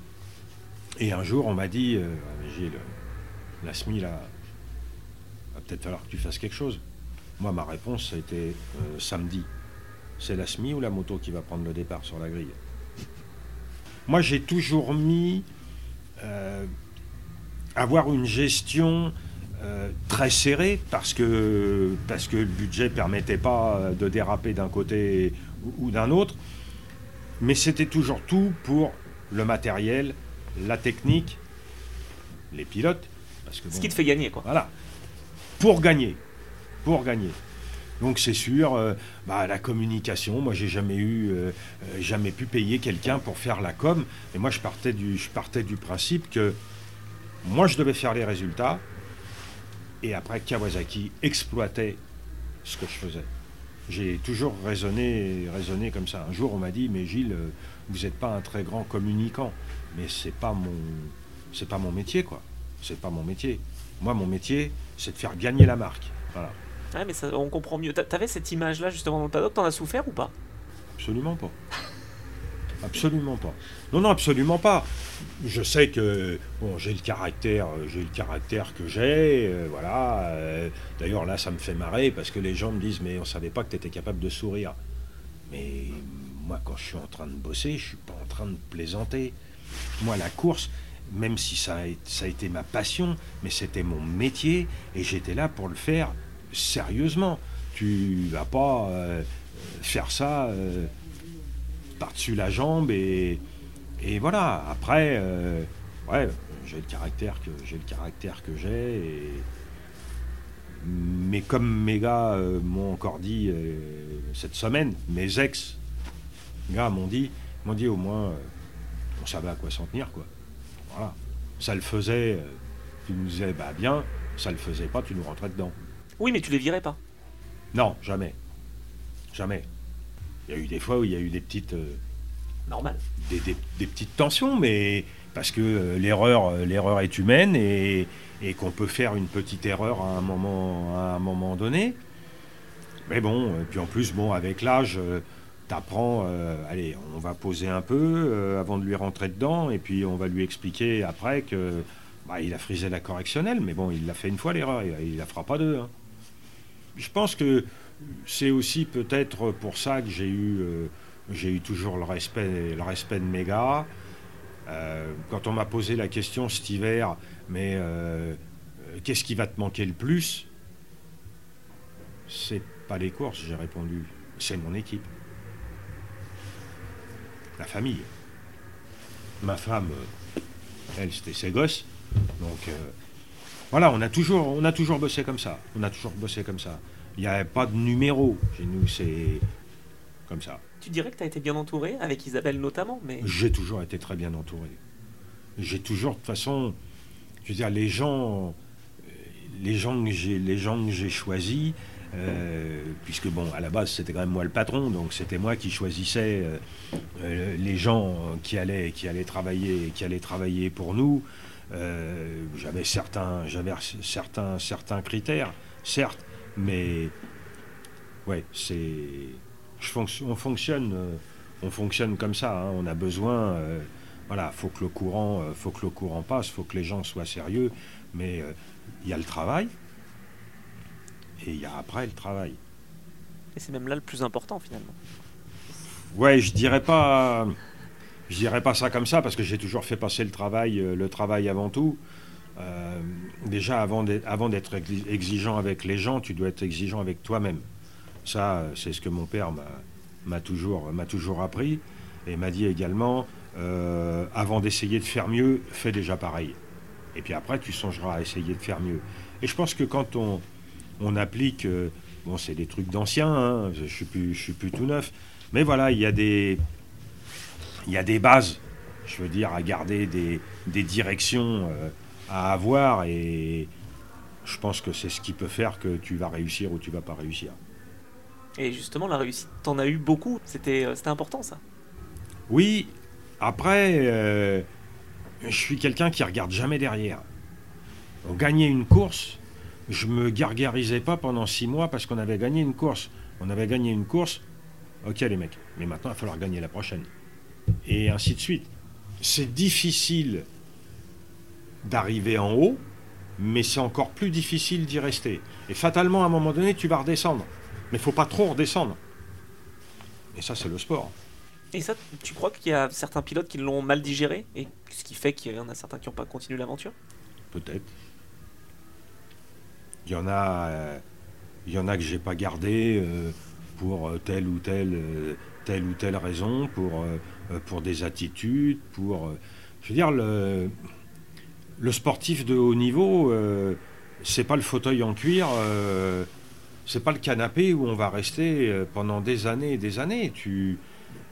et un jour, on m'a dit, euh, Gilles, la semi là, va peut-être falloir que tu fasses quelque chose. Moi, ma réponse, ça a été euh, samedi. C'est la semi ou la moto qui va prendre le départ sur la grille? Moi, j'ai toujours mis euh, avoir une gestion euh, très serrée parce que, parce que le budget permettait pas de déraper d'un côté ou, ou d'un autre. Mais c'était toujours tout pour le matériel, la technique, les pilotes. Parce que Ce qui te fait gagner, quoi. voilà. Pour gagner. Pour gagner. Donc c'est sûr, euh, bah, la communication, moi j'ai jamais eu, euh, euh, jamais pu payer quelqu'un pour faire la com. Et moi je partais du, je partais du principe que moi je devais faire les résultats. Et après Kawasaki exploitait ce que je faisais. J'ai toujours raisonné, raisonné comme ça. Un jour on m'a dit, mais Gilles, euh, vous n'êtes pas un très grand communicant. Mais c'est pas mon, c'est pas mon métier quoi. C'est pas mon métier. Moi mon métier, c'est de faire gagner la marque. Voilà. Ouais, mais ça, on comprend mieux. T'a- T'avais cette image-là, justement, dans le paddock, t'en as souffert ou pas? Absolument pas. Absolument pas. Non, non, absolument pas. Je sais que j'ai le caractère, euh, j'ai le caractère que j'ai, euh, voilà. euh, D'ailleurs là, ça me fait marrer parce que les gens me disent mais on savait pas que tu étais capable de sourire. Mais moi, quand je suis en train de bosser, je suis pas en train de plaisanter. Moi, la course, même si ça a, été- ma passion, mais c'était mon métier et j'étais là pour le faire sérieusement. Tu vas pas faire ça. par-dessus la jambe et, et voilà. Après, euh, ouais, j'ai le caractère que j'ai le caractère que j'ai. et- Mais comme mes gars euh, m'ont encore dit euh, cette semaine, mes ex gars m'ont dit, m'ont dit au moins, on savait à quoi s'en tenir quoi. Voilà. Ça le faisait, tu nous disais bah bien, ça le faisait pas, tu nous rentrais dedans. Oui, mais tu les virais pas. Non, jamais, jamais. Il y a eu des fois où il y a eu des petites euh, Normal. des, petites tensions, mais parce que euh, l'erreur, euh, l'erreur est humaine et, qu'on peut faire une petite erreur à un moment, donné. Mais bon, et puis en plus, bon, avec l'âge, tu apprends, allez, on va poser un peu euh, avant de lui rentrer dedans, et puis on va lui expliquer après que bah, il a frisé la correctionnelle, mais bon, il l'a fait une fois l'erreur, il, il la fera pas deux. hein. Je pense que c'est aussi peut-être pour ça que j'ai eu, euh, j'ai eu toujours le respect, le respect de mes gars. Euh, quand on m'a posé la question cet hiver, mais euh, euh, qu'est-ce qui va te manquer le plus? C'est pas les courses, j'ai répondu. C'est mon équipe. La famille. Ma femme, elle, c'était ses gosses. Donc voilà, on a, toujours, on a toujours bossé comme ça. On a toujours bossé comme ça. Il n'y a pas de numéro chez nous, c'est comme ça. Tu dirais que t'as été bien entouré, avec Isabelle notamment, mais. J'ai toujours été très bien entouré. J'ai toujours, de toute façon, je veux dire, les gens, euh, les gens que j'ai, les gens j'ai choisis, Euh, puisque bon, à la base, c'était quand même moi le patron, donc c'était moi qui choisissais les gens qui allaient, qui allaient travailler, qui allaient travailler pour nous. j'avais certains, j'avais certains, certains critères, certes, mais ouais, c'est, on fonctionne, on fonctionne comme ça. Hein. on a besoin voilà, faut que le courant, euh, faut que le courant passe, faut que les gens soient sérieux, mais euh, il y a le travail et il y a après le travail. Et c'est même là le plus important finalement. Ouais, je dirais pas, je dirais pas ça comme ça parce que j'ai toujours fait passer le travail, euh, le travail avant tout. déjà, avant d'être exigeant avec les gens, tu dois être exigeant avec toi-même. Ça, c'est ce que mon père m'a toujours, toujours appris et m'a dit également euh, avant d'essayer de faire mieux, fais déjà pareil. Et puis après, tu songeras à essayer de faire mieux. Et je pense que quand on, on applique, euh, bon, c'est des trucs d'anciens, hein, je ne suis, plus, suis plus tout neuf, mais voilà, il y a des, il y a des bases, je veux dire, à garder des, des directions euh, à avoir, et je pense que c'est ce qui peut faire que tu vas réussir ou tu vas pas réussir. Et justement, la réussite, t'en as eu beaucoup, c'était important ça Oui, après, euh, je suis quelqu'un qui regarde jamais derrière. On gagnait une course, je me gargarisais pas pendant six mois parce qu'on avait gagné une course. On avait gagné une course, ok les mecs, mais maintenant il va falloir gagner la prochaine. Et ainsi de suite. C'est difficile d'arriver en haut, mais c'est encore plus difficile d'y rester. Et fatalement, à un moment donné, tu vas redescendre. Mais il faut pas trop redescendre. Et ça, c'est le sport. Et ça, tu crois qu'il y a certains pilotes qui l'ont mal digéré et ce qui fait qu'il y en a certains qui n'ont pas continué l'aventure? Peut-être. Il y en a, euh, il y en a que j'ai pas gardé euh, pour euh, telle ou telle, telle ou telle raison, pour, pour des attitudes, pour. je veux dire, le, le sportif de haut niveau, c'est pas le fauteuil en cuir c'est pas le canapé où on va rester pendant des années et des années. Tu,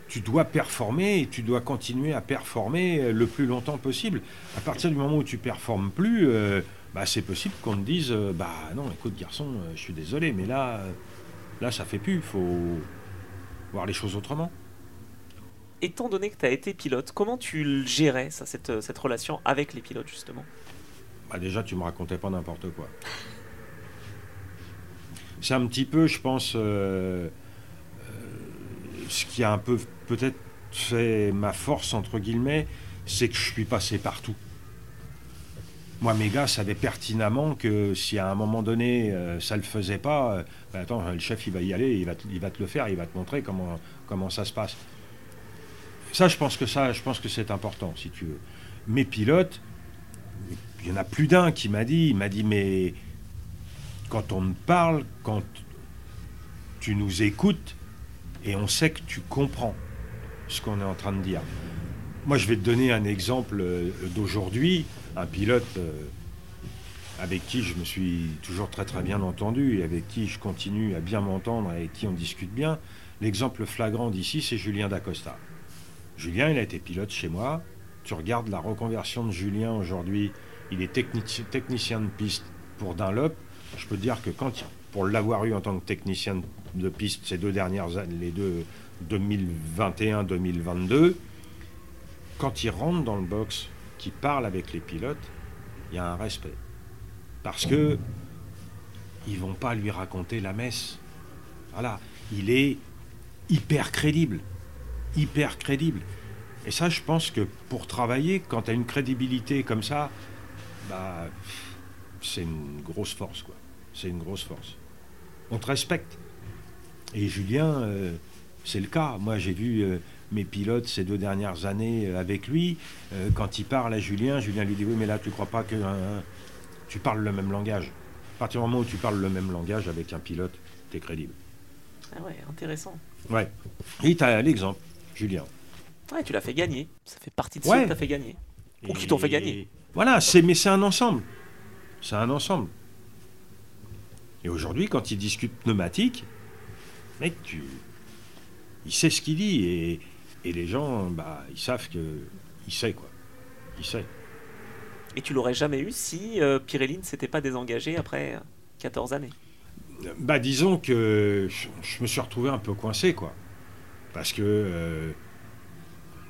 tu dois performer et tu dois continuer à performer le plus longtemps possible. À partir du moment où tu performes plus, euh, bah, c'est possible qu'on te dise euh, bah non, écoute garçon, euh, je suis désolé, mais là, là ça fait plus. Il faut voir les choses autrement. Étant donné que tu as été pilote, comment tu gérais ça, cette, cette relation avec les pilotes justement? Bah Déjà, tu me racontais pas n'importe quoi. C'est un petit peu, je pense ce qui a un peu peut-être fait ma force, entre guillemets, c'est que je suis passé partout. Moi, mes gars savaient pertinemment que si à un moment donné euh, ça ne le faisait pas, euh, ben attends, le chef il va y aller, il va, te, il va te le faire, il va te montrer comment, comment ça se passe. Ça, je pense que ça, je pense que c'est important, si tu veux. Mes pilotes, il y en a plus d'un qui m'a dit, il m'a dit, mais quand on me parle, quand tu nous écoutes, et on sait que tu comprends ce qu'on est en train de dire. Moi, je vais te donner un exemple euh, d'aujourd'hui, un pilote euh, avec qui je me suis toujours très très bien entendu et avec qui je continue à bien m'entendre et avec qui on discute bien. L'exemple flagrant d'ici, c'est Julien Dacosta. Julien, il a été pilote chez moi. Tu regardes la reconversion de Julien aujourd'hui, il est technicien de piste pour Dunlop. Je peux dire que quand, pour l'avoir eu en tant que technicien de piste ces deux dernières années, les deux 2021-2022, quand il rentre dans le box, qu'il parle avec les pilotes, il y a un respect. Parce que ils vont pas lui raconter la messe. Voilà, il est hyper crédible, hyper crédible. Et ça, je pense que pour travailler, quand tu as une crédibilité comme ça, bah, c'est une grosse force, quoi. C'est une grosse force. On te respecte. Et Julien, euh, c'est le cas. Moi, j'ai vu euh, mes pilotes ces deux dernières années euh, avec lui. quand il parle à Julien, Julien lui dit Oui, mais là, tu crois pas que tu parles le même langage À partir du moment où tu parles le même langage avec un pilote, tu es crédible. Ah ouais, intéressant. Ouais. Et tu as l'exemple, Julien. Ouais, tu l'as fait gagner. Ça fait partie de ça que tu as fait gagner. Ou qui t'ont fait gagner. Voilà, c'est, mais c'est un ensemble. C'est un ensemble. Et aujourd'hui, quand il discute pneumatique, mec, tu... il sait ce qu'il dit et, les gens, bah, ils savent que il sait quoi. Il sait. Et tu l'aurais jamais eu si euh, Pirelli ne s'était pas désengagé après 14 années? Bah, disons que je, je me suis retrouvé un peu coincé, quoi. Parce que euh,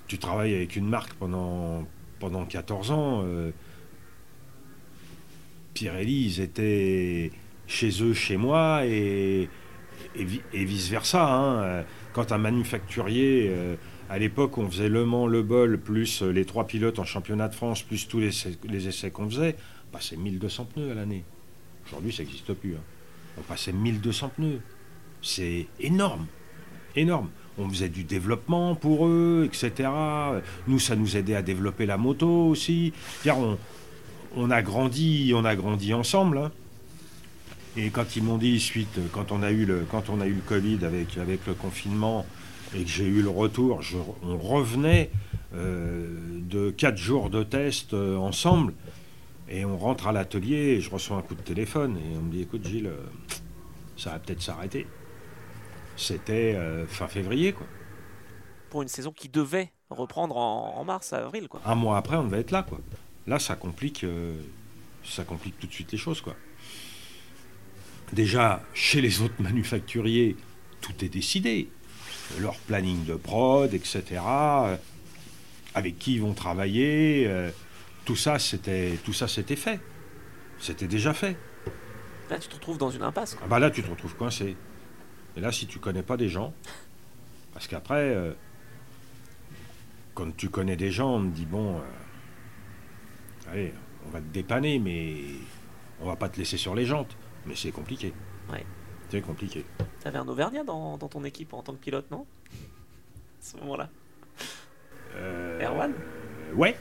tu travailles avec une marque pendant, pendant 14 ans. euh, Pirelli, ils étaient chez eux, chez moi, et, et, vi- et vice-versa. hein. Quand un manufacturier, euh, à l'époque, on faisait Le Mans, Le Bol, plus euh, les trois pilotes en championnat de France, plus tous les, essais- qu'on faisait, on passait 1200 pneus à l'année. Aujourd'hui, ça n'existe plus. hein. On passait 1200 pneus. C'est énorme. Énorme. On faisait du développement pour eux, etc. Nous, ça nous aidait à développer la moto aussi. On, on a grandi, on a grandi ensemble. hein. Et quand ils m'ont dit suite, quand on a eu le, quand on a eu le Covid avec, avec le confinement et que j'ai eu le retour, je- on revenait euh, de quatre jours de test euh, ensemble et on rentre à l'atelier et je reçois un coup de téléphone et on me dit écoute Gilles, euh, ça va peut-être s'arrêter. C'était fin février quoi. Pour une saison qui devait reprendre en, en mars, avril, quoi. Un mois après on devait être là quoi. Là ça complique, ça complique tout de suite les choses quoi. Déjà chez les autres manufacturiers tout est décidé, leur planning de prod etc. euh, Avec qui ils vont travailler, euh, tout ça c'était tout ça c'était fait, c'était déjà fait. Là, tu te retrouves dans une impasse, quoi. Ah bah là, tu te retrouves coincé. Et là, si tu connais pas des gens, parce qu'après, euh, quand tu connais des gens, on te dit bon, euh, allez, on va te dépanner, mais on va pas te laisser sur les jantes. Mais c'est compliqué. Ouais. C'est compliqué. T'avais un Auvergnat dans, dans ton équipe en tant que pilote, non? À ce moment-là. Euh, Erwan? Ouais,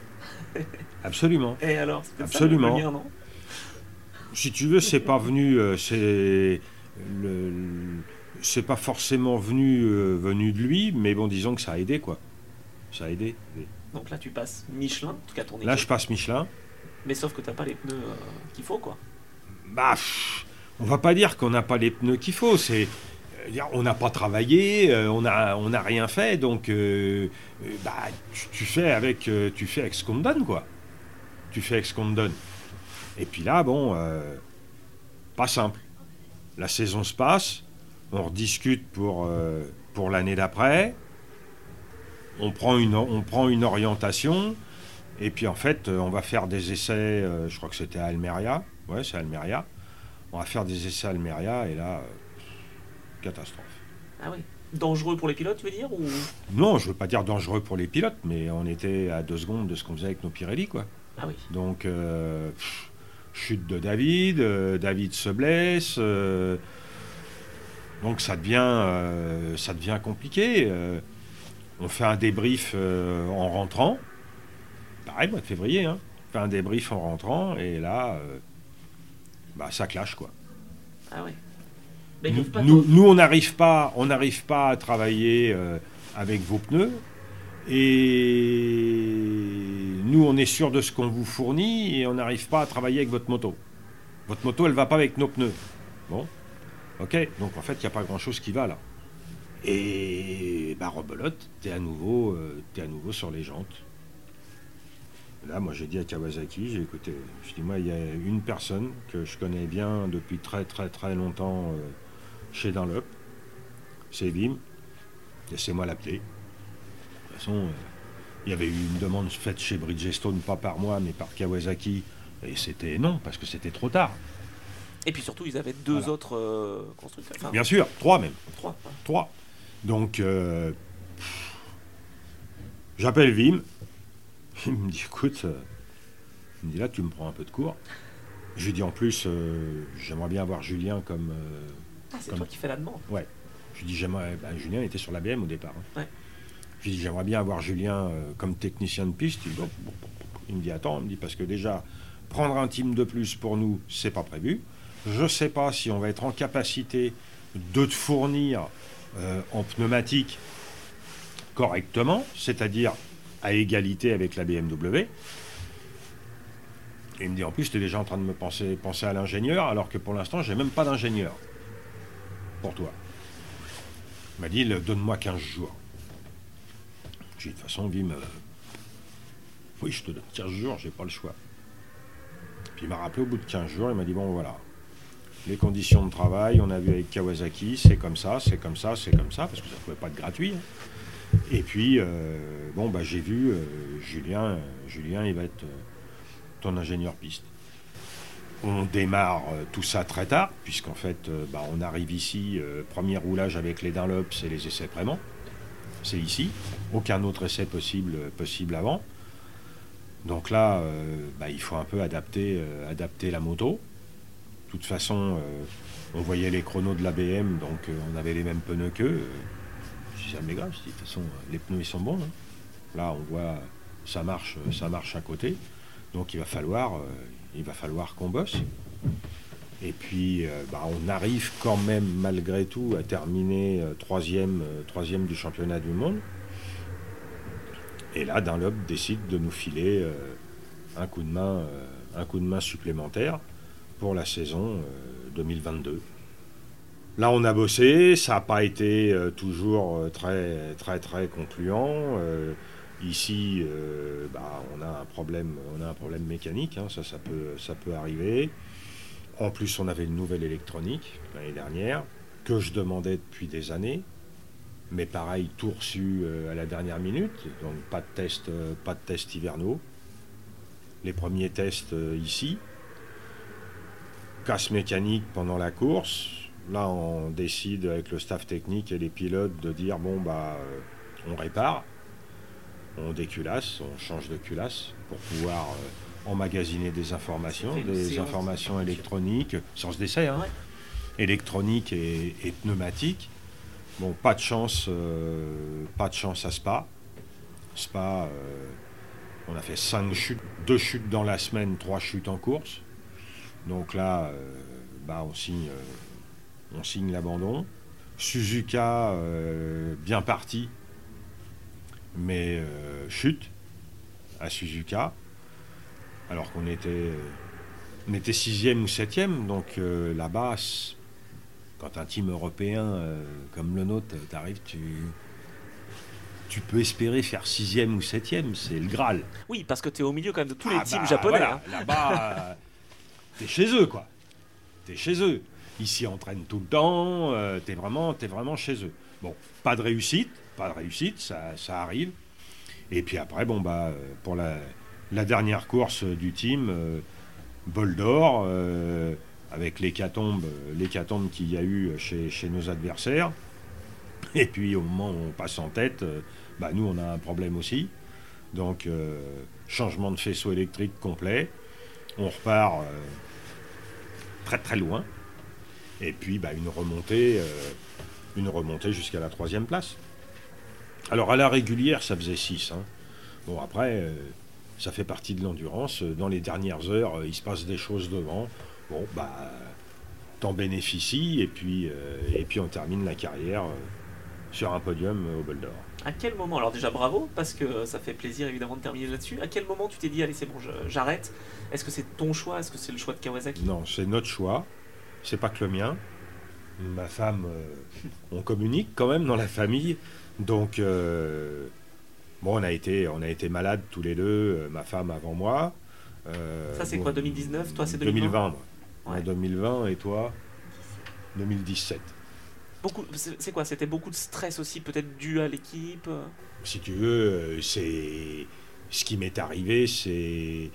absolument. Et alors ça, Absolument. le lien, non? Si tu veux, c'est pas venu, euh, c'est le, c'est pas forcément venu euh, venu de lui, mais bon, disons que ça a aidé quoi. Ça a aidé. Donc là, tu passes Michelin, en tout cas ton équipe. Là, je passe Michelin. Mais sauf que t'as pas les pneus euh, qu'il faut, quoi. Bah, pff, on va pas dire qu'on n'a pas les pneus qu'il faut. C'est, euh, on n'a pas travaillé, euh, on n'a on n'a rien fait, donc euh, bah, tu, fais avec, tu fais avec ce qu'on te donne, quoi. Tu fais avec ce qu'on te donne. Et puis là, bon, pas simple. La saison se passe, on rediscute pour, pour l'année d'après. On prend, une, on prend une orientation. Et puis en fait, on va faire des essais, je crois que c'était à Almeria. Ouais, c'est Almeria. On va faire des essais à Almeria et là, euh, catastrophe. Ah oui. Dangereux pour les pilotes, tu veux dire ou... Non, je veux pas dire dangereux pour les pilotes, mais on était à deux secondes de ce qu'on faisait avec nos Pirelli, quoi. Ah oui. Donc, euh, pff, chute de David, euh, David se blesse, euh, donc ça devient, ça devient compliqué. on fait un débrief en rentrant, pareil, mois de février, hein. on fait un débrief en rentrant, et là, bah, ça clash, quoi. Ah oui. Mais Nous, peuvent pas nous- te- nous, on n'arrive pas, on n'arrive pas à travailler euh, avec vos pneus. Et nous, on est sûr de ce qu'on vous fournit et on n'arrive pas à travailler avec votre moto. Votre moto, elle va pas avec nos pneus. Bon, ok. Donc en fait, il n'y a pas grand-chose qui va là. Et bah rebelote, t'es à nouveau, euh, t'es à nouveau sur les jantes. Là, moi, j'ai dit à Kawasaki, j'ai écouté, je dis moi, il y a une personne que je connais bien depuis très très très longtemps euh, chez Dunlop, c'est Vim. Laissez-moi l'appeler. De toute façon, euh, il y avait eu une demande faite chez Bridgestone, pas par moi, mais par Kawasaki, et c'était non, parce que c'était trop tard. Et puis surtout, ils avaient deux Voilà. autres euh, constructeurs. Enfin, Bien sûr, trois même. trois. 3. Donc, j'appelle Vim. Il me dit écoute, euh, il me dit là, tu me prends un peu de cours. Je lui dis en plus, euh, j'aimerais bien avoir Julien comme. euh, Ah, c'est Comme- toi qui fais la demande. je lui dis j'aimerais. bah, Julien était sur la BM au départ. hein. Ouais. Je lui dis j'aimerais bien avoir Julien euh, comme technicien de piste. Il, dit, me dit attends, il me dit parce que déjà, prendre un team de plus pour nous, c'est pas prévu. Je ne sais pas si on va être en capacité de te fournir euh, en pneumatique correctement, c'est-à-dire à égalité avec la BMW. Et il me dit en plus, tu es déjà en train de me penser, penser à l'ingénieur, alors que pour l'instant, j'ai même pas d'ingénieur pour toi. Il m'a dit, donne-moi 15 jours. J'ai de toute façon, Vim, euh, oui, je te donne 15 jours, j'ai pas le choix. Puis il m'a rappelé au bout de 15 jours, il m'a dit, bon, voilà, les conditions de travail, on a vu avec Kawasaki, c'est comme ça, c'est comme ça, c'est comme ça, parce que ça ne pouvait pas être gratuit. hein. Et puis, euh, bon, bah, j'ai vu euh, Julien, Julien, il va être euh, ton ingénieur piste. On démarre tout ça très tard, puisqu'en fait, bah, on arrive ici, premier roulage avec les Dunlops et les essais vraiment. C'est ici. Aucun autre essai possible, possible avant. Donc là, bah, il faut un peu adapter, adapter la moto. De toute façon, on voyait les chronos de la BM, donc on avait les mêmes pneus qu'eux. Euh, ça m'est grave, de toute façon, euh, les pneus ils sont bons. hein. Là, on voit, ça marche, euh, ça marche à côté. Donc il va falloir, euh, il va falloir qu'on bosse. Et puis, euh, bah, on arrive quand même, malgré tout, à terminer euh, troisième, euh, troisième du championnat du monde. Et là, Dunlop décide de nous filer euh, un, coup de main, euh, un coup de main supplémentaire pour la saison euh, 2022. Là, on a bossé, ça n'a pas été euh, toujours euh, très, très, très concluant. Euh, ici, bah, on, a un problème, mécanique, hein, ça, peut, arriver. En plus, on avait une nouvelle électronique l'année dernière que je demandais depuis des années. Mais pareil, tout reçu à la dernière minute, donc pas de test, pas de test hivernaux. Les premiers tests ici. Casse mécanique pendant la course. Là, on décide avec le staff technique et les pilotes de dire bon bah euh, on répare, on déculasse, on change de culasse pour pouvoir euh, emmagasiner des informations, des informations électroniques, sans d'essai, hein, Ouais. électronique et, et pneumatique. Bon, pas de chance, euh, pas de chance à Spa. Spa, euh, on a fait cinq chutes, deux chutes dans la semaine, trois chutes en course. Donc là, bah, on signe, on signe l'abandon. Suzuka, euh, bien parti, mais euh, chute à Suzuka, alors qu'on était, euh, on était sixième ou septième. Donc euh, là-bas, quand un team européen comme le nôtre t'arrive, tu, tu peux espérer faire sixième ou septième, c'est le Graal. Oui, parce que tu es au milieu quand même de tous les Ah teams bah, japonais. voilà, hein. Là-bas, t'es chez eux, quoi. T'es chez eux. Ici, on traîne tout le temps. euh, t'es vraiment, vraiment chez eux. Bon, pas de réussite, pas de réussite, ça, ça arrive. Et puis après, bon bah, euh, pour la, dernière course du team, euh, bol d'or, euh, avec l'hécatombe, l'hécatombe qu'il y a eu chez, chez nos adversaires. Et puis au moment où on passe en tête, bah, nous on a un problème aussi. Donc changement de faisceau électrique complet. On repart très très loin. Et puis bah, une remontée, euh, une remontée jusqu'à la troisième place. Alors à la régulière, ça faisait 6. Bon après, euh, ça fait partie de l'endurance. Dans les dernières heures, euh, il se passe des choses devant. Bon bah t'en bénéficies et puis, euh, et puis on termine la carrière euh, sur un podium euh, au Bol d'Or. À quel moment, alors déjà bravo, parce que ça fait plaisir évidemment de terminer là-dessus. À quel moment tu t'es dit, allez, c'est bon, j'arrête? Est-ce que c'est ton choix? Est-ce que c'est le choix de Kawasaki? Non, c'est notre choix. C'est pas que le mien. Ma femme, euh, on communique quand même dans la famille. Donc, euh, bon, on a été, on a été malades tous les deux. euh, ma femme avant moi. Ça, c'est bon, quoi, 2019 Toi, c'est 2020 2020. moi. Ouais. Moi, 2020 et toi 2017. Beaucoup, c'est quoi C'était beaucoup de stress aussi, peut-être dû à l'équipe Si tu veux, c'est ce qui m'est arrivé, c'est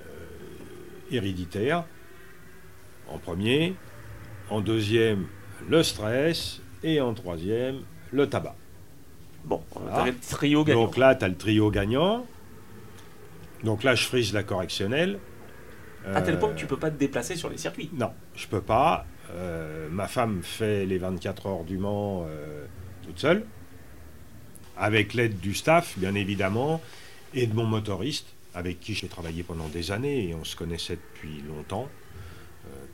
euh, héréditaire en premier, en deuxième le stress et en troisième le tabac. Bon, Voilà. t'avais le trio gagnant. Donc là, tu as le trio gagnant. Donc là, je frise la correctionnelle. à tel point Euh, que tu peux pas te déplacer sur les circuits. Non, je peux pas. Euh, ma femme fait les 24 heures du Mans euh, toute seule, avec l'aide du staff, bien évidemment, et de mon motoriste, avec qui j'ai travaillé pendant des années et on se connaissait depuis longtemps, euh,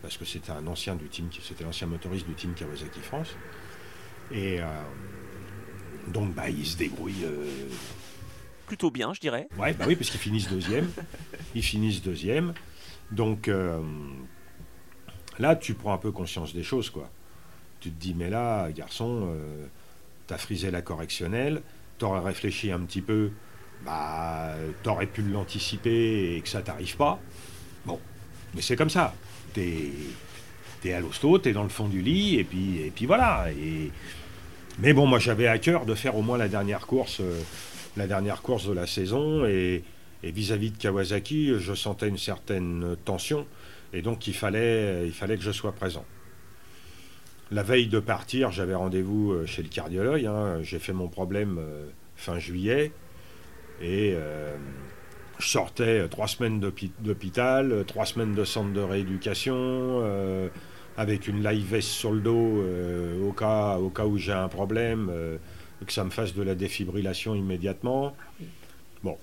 parce que c'était un ancien du team, c'était l'ancien motoriste du team Kawasaki France. Et euh, donc, bah, il se débrouille. euh, Plutôt bien, je dirais. Ouais, bah oui, parce qu'ils finissent deuxième. Ils finissent deuxième. Donc euh, là, tu prends un peu conscience des choses, quoi. Tu te dis, mais là, garçon, t'as frisé la correctionnelle, t'aurais réfléchi un petit peu, bah, t'aurais pu l'anticiper et que ça t'arrive pas. Mais c'est comme ça. T'es t'es à l'hosto, t'es dans le fond du lit, et puis, et puis voilà. Et... Mais bon, moi j'avais à cœur de faire au moins la dernière course, euh, la dernière course de la saison, et vis-à-vis de Kawasaki, je sentais une certaine tension, et donc il fallait, il fallait que je sois présent. La veille de partir, j'avais rendez-vous euh, chez le cardiologue. Hein. J'ai fait mon problème euh, fin juillet. Et je sortais trois semaines d'hôpital, trois semaines de centre de rééducation, avec une live vest sur le dos euh, au, cas, au cas où j'ai un problème, euh, que ça me fasse de la défibrillation immédiatement. Bon,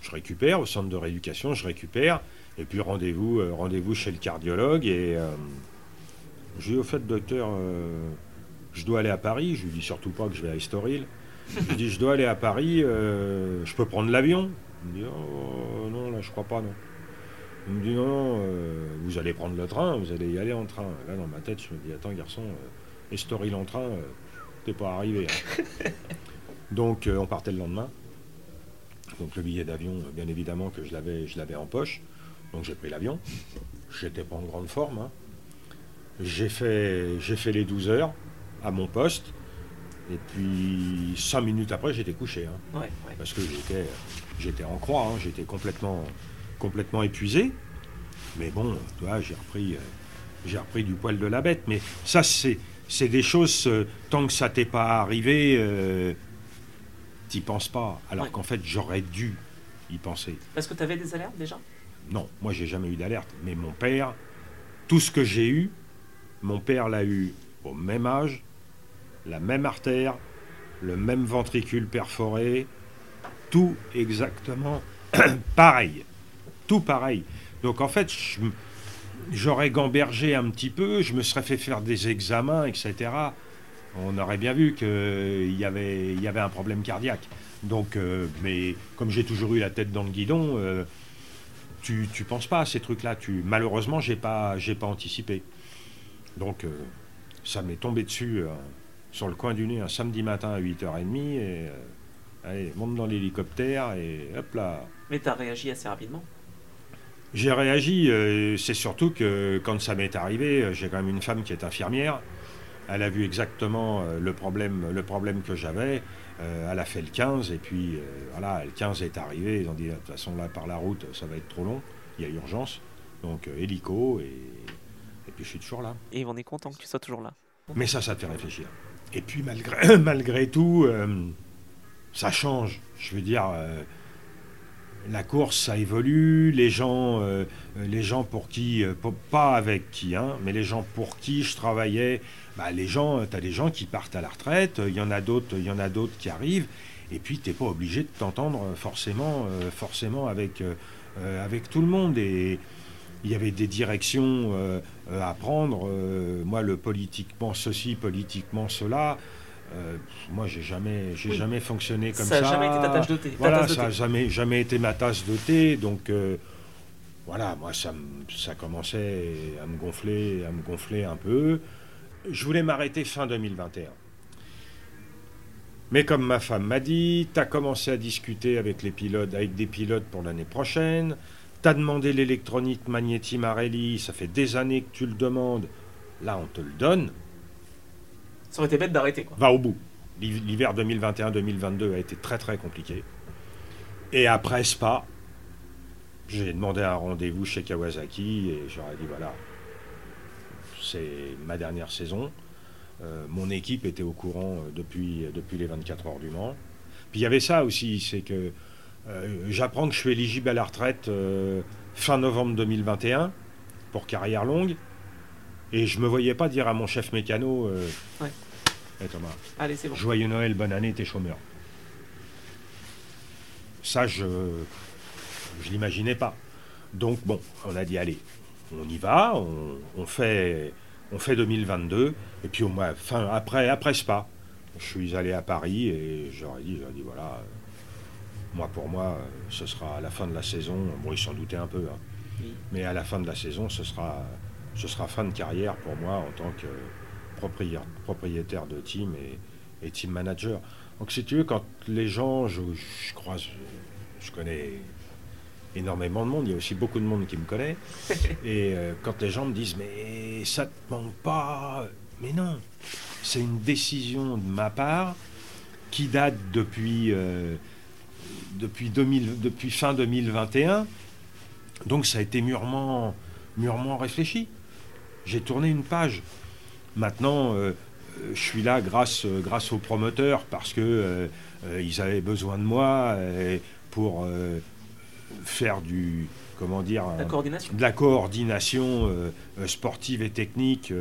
je récupère au centre de rééducation, je récupère, et puis rendez-vous euh, rendez-vous chez le cardiologue, et je lui ai au fait, docteur, je dois aller à Paris, je lui dis surtout pas que je vais à Estoril. Je lui dis, je dois aller à Paris, je peux prendre l'avion Il me dit, oh, non, là, je crois pas, non. Il me dit non, euh, vous allez prendre le train, vous allez y aller en train. Là, dans ma tête, je me dis attends, garçon, euh, Estoril en train, euh, t'es pas arrivé. Hein. Donc, on partait le lendemain. Donc, le billet d'avion, bien évidemment, que je l'avais, je l'avais en poche. Donc, j'ai pris l'avion. J'étais pas en grande forme. Hein. J'ai fait, j'ai fait les 12 heures à mon poste. Et puis, 5 minutes après, j'étais couché. Hein. Parce que j'étais, j'étais en croix, hein. j'étais complètement complètement épuisé. Mais bon, toi, j'ai repris, euh, j'ai repris du poil de la bête. Mais ça, c'est, c'est des choses, euh, tant que ça t'est pas arrivé, euh, t'y penses pas. Alors qu'en fait, j'aurais dû y penser. Parce que tu avais des alertes déjà? Non, moi, j'ai jamais eu d'alerte. Mais mon père, tout ce que j'ai eu, mon père l'a eu au même âge, la même artère, le même ventricule perforé, tout exactement pareil tout pareil. Donc en fait, j'aurais gambergé un petit peu, je me serais fait faire des examens, etc. On aurait bien vu qu'il y avait, un problème cardiaque. Donc, euh, mais comme j'ai toujours eu la tête dans le guidon, euh, tu, tu penses pas à ces trucs-là. Malheureusement, j'ai pas, pas anticipé. Donc, euh, ça m'est tombé dessus sur le coin du nez un samedi matin à 8h30 et allez, monte dans l'hélicoptère et hop là. Mais tu as réagi assez rapidement j'ai réagi, euh, c'est surtout que quand ça m'est arrivé, euh, j'ai quand même une femme qui est infirmière. Elle a vu exactement euh, le problème, le problème que j'avais. elle a fait le 15 et puis voilà, le 15 est arrivé. Ils ont dit de toute façon là par la route, ça va être trop long. Il y a urgence. Donc hélico et, et puis je suis toujours là. Et on est content que tu sois toujours là. Mais ça, ça te fait réfléchir. Et puis malgré, malgré tout, ça change. Je veux dire la course, ça évolue. Les gens, euh, les gens pour qui, euh, pas avec qui, hein, mais les gens pour qui je travaillais, bah, les gens, tu as des gens qui partent à la retraite, il y en a d'autres, il y en a d'autres qui arrivent, et puis tu n'es pas obligé de t'entendre forcément, euh, forcément avec, avec tout le monde. Et il y avait des directions à prendre. moi, le politiquement ceci, politiquement cela. Euh, moi, j'ai jamais, j'ai jamais fonctionné comme ça. Ça n'a jamais été ta tâche de thé. Voilà, ça n'a jamais, jamais été ma tasse de thé. Donc, euh, voilà, moi, ça, ça commençait à me gonfler, à me gonfler un peu. Je voulais m'arrêter fin 2021. Mais comme ma femme m'a dit, tu as commencé à discuter avec les pilotes, avec des pilotes pour l'année prochaine. Tu as demandé l'électronique Magnetti Marelli, ça fait des années que tu le demandes. Là, on te le donne. Ça aurait été bête d'arrêter. Va au bout. L'hiver 2021-2022 a été très très compliqué. Et après Spa, j'ai demandé un rendez-vous chez Kawasaki et j'aurais dit voilà, c'est ma dernière saison. Euh, mon équipe était au courant euh, depuis, depuis les 24 heures du Mans. Puis il y avait ça aussi, c'est que euh, j'apprends que je suis éligible à la retraite fin novembre 2021 pour carrière longue. Et je me voyais pas dire à mon chef mécano euh, ouais. hey Thomas, Allez, c'est bon. joyeux Noël, bonne année, t'es chômeur. Ça, je je l'imaginais pas. Donc bon, on a dit allez, on y va, on, fait on fait 2022 et puis au moins fin après après Spa, je suis allé à Paris et j'aurais dit dit voilà, moi pour moi ce sera à la fin de la saison. Bon, ils s'en doutaient un peu, hein. mais à la fin de la saison, ce sera ce sera fin de carrière pour moi en tant que propriétaire de team et, team manager. Donc si tu veux, quand les gens, je, crois, je connais énormément de monde, il y a aussi beaucoup de monde qui me connaît. Et euh, quand les gens me disent mais ça te manque pas, mais non, c'est une décision de ma part qui date depuis, euh, depuis, 2000, depuis fin 2021. Donc ça a été mûrement, mûrement réfléchi. J'ai tourné une page. Maintenant, euh, je suis là grâce, grâce aux promoteurs parce que ils avaient besoin de moi pour faire du comment dire la coordination. de la coordination sportive et technique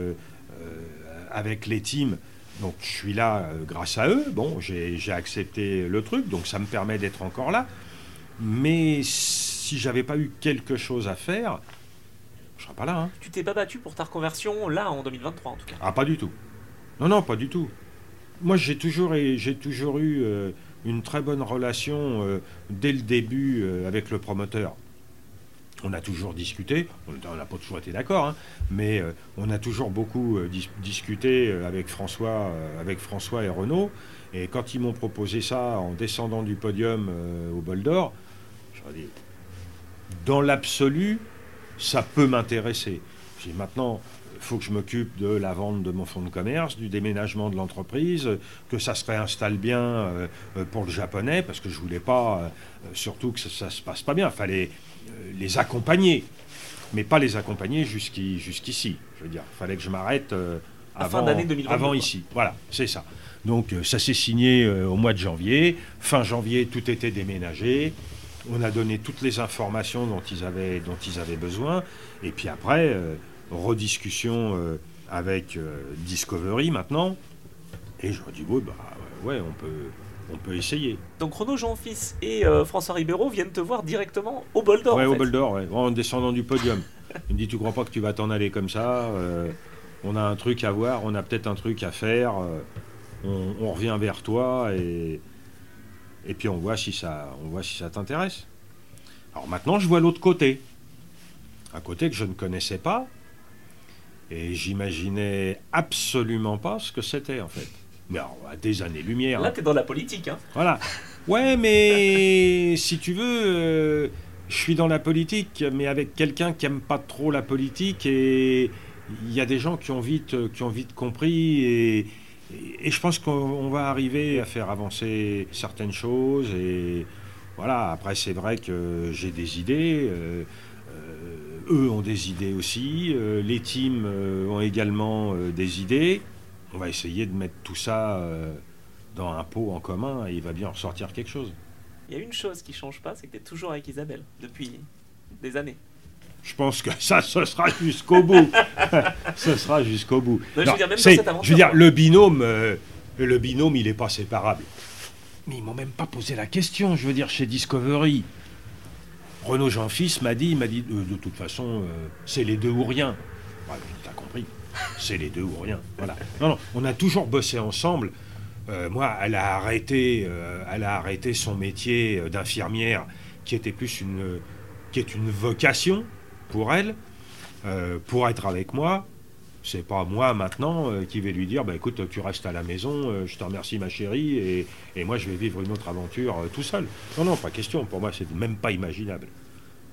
avec les teams. Donc je suis là grâce à eux. Bon, j'ai accepté le truc, donc ça me permet d'être encore là. Mais si j'avais pas eu quelque chose à faire, je serais pas là. Hein. Tu t'es pas battu pour ta reconversion là en 2023 en tout cas Ah pas du tout. Non non pas du tout. Moi j'ai toujours j'ai toujours eu une très bonne relation dès le début avec le promoteur on a toujours discuté, on n'a pas toujours été d'accord, hein, mais euh, on a toujours beaucoup euh, discuté euh, avec François, avec François et Renaud. Et quand ils m'ont proposé ça en descendant du podium au bol d'or, dit, dans l'absolu, ça peut m'intéresser. J'ai maintenant, il faut que je m'occupe de la vente de mon fonds de commerce, du déménagement de l'entreprise, que ça se réinstalle bien pour le japonais, parce que je voulais pas, surtout que ça, ne se passe pas bien. Fallait euh, les accompagner, mais pas les accompagner jusqu'ici. Je veux dire, il fallait que je m'arrête euh, avant, avant ici. Voilà, c'est ça. Donc euh, ça s'est signé au mois de janvier. Fin janvier, tout était déménagé. On a donné toutes les informations dont ils avaient, dont ils avaient besoin. Et puis après, rediscussion avec Discovery maintenant. Et je me dis, bah, ouais, on peut, on peut essayer. Donc Renaud Jean-Fils et euh, François Ribeiro viennent te voir directement au bol d'or. Ouais, au bol d'or, en descendant du podium. Il me dit Tu crois pas que tu vas t'en aller comme ça euh, On a un truc à voir, on a peut-être un truc à faire. Euh, on, revient vers toi et, et puis on voit si ça, on voit si ça t'intéresse. Alors maintenant, je vois l'autre côté. Un côté que je ne connaissais pas. Et j'imaginais absolument pas ce que c'était en fait mais à des années-lumière. Là, tu es dans la politique. Hein. Voilà. Ouais, mais si tu veux, euh, je suis dans la politique, mais avec quelqu'un qui aime pas trop la politique et il y a des gens qui ont vite, qui ont vite compris et, et je pense qu'on va arriver à faire avancer certaines choses et voilà. Après, c'est vrai que j'ai des idées. Euh, euh, eux ont des idées aussi. les teams ont également des idées on va essayer de mettre tout ça euh, dans un pot en commun et il va bien ressortir quelque chose. Il y a une chose qui change pas, c'est que tu es toujours avec Isabelle depuis des années. Je pense que ça, ce sera jusqu'au bout. ce sera jusqu'au bout. je veux dire, même cette je veux dire le binôme, euh, le binôme, il n'est pas séparable. Mais ils m'ont même pas posé la question. Je veux dire, chez Discovery, Renaud Jean-Fils m'a dit, il m'a dit, de, toute façon, euh, c'est les deux ou rien. Ouais, T'as compris c'est les deux ou rien. Voilà. Non, non, on a toujours bossé ensemble. Euh, moi, elle a arrêté, euh, elle a arrêté son métier euh, d'infirmière, qui était plus une, qui est une vocation pour elle, pour être avec moi. C'est pas moi maintenant qui vais lui dire, bah écoute, tu restes à la maison, je te remercie ma chérie, et, et, moi je vais vivre une autre aventure tout seul. Non, non, pas question. Pour moi, c'est même pas imaginable. De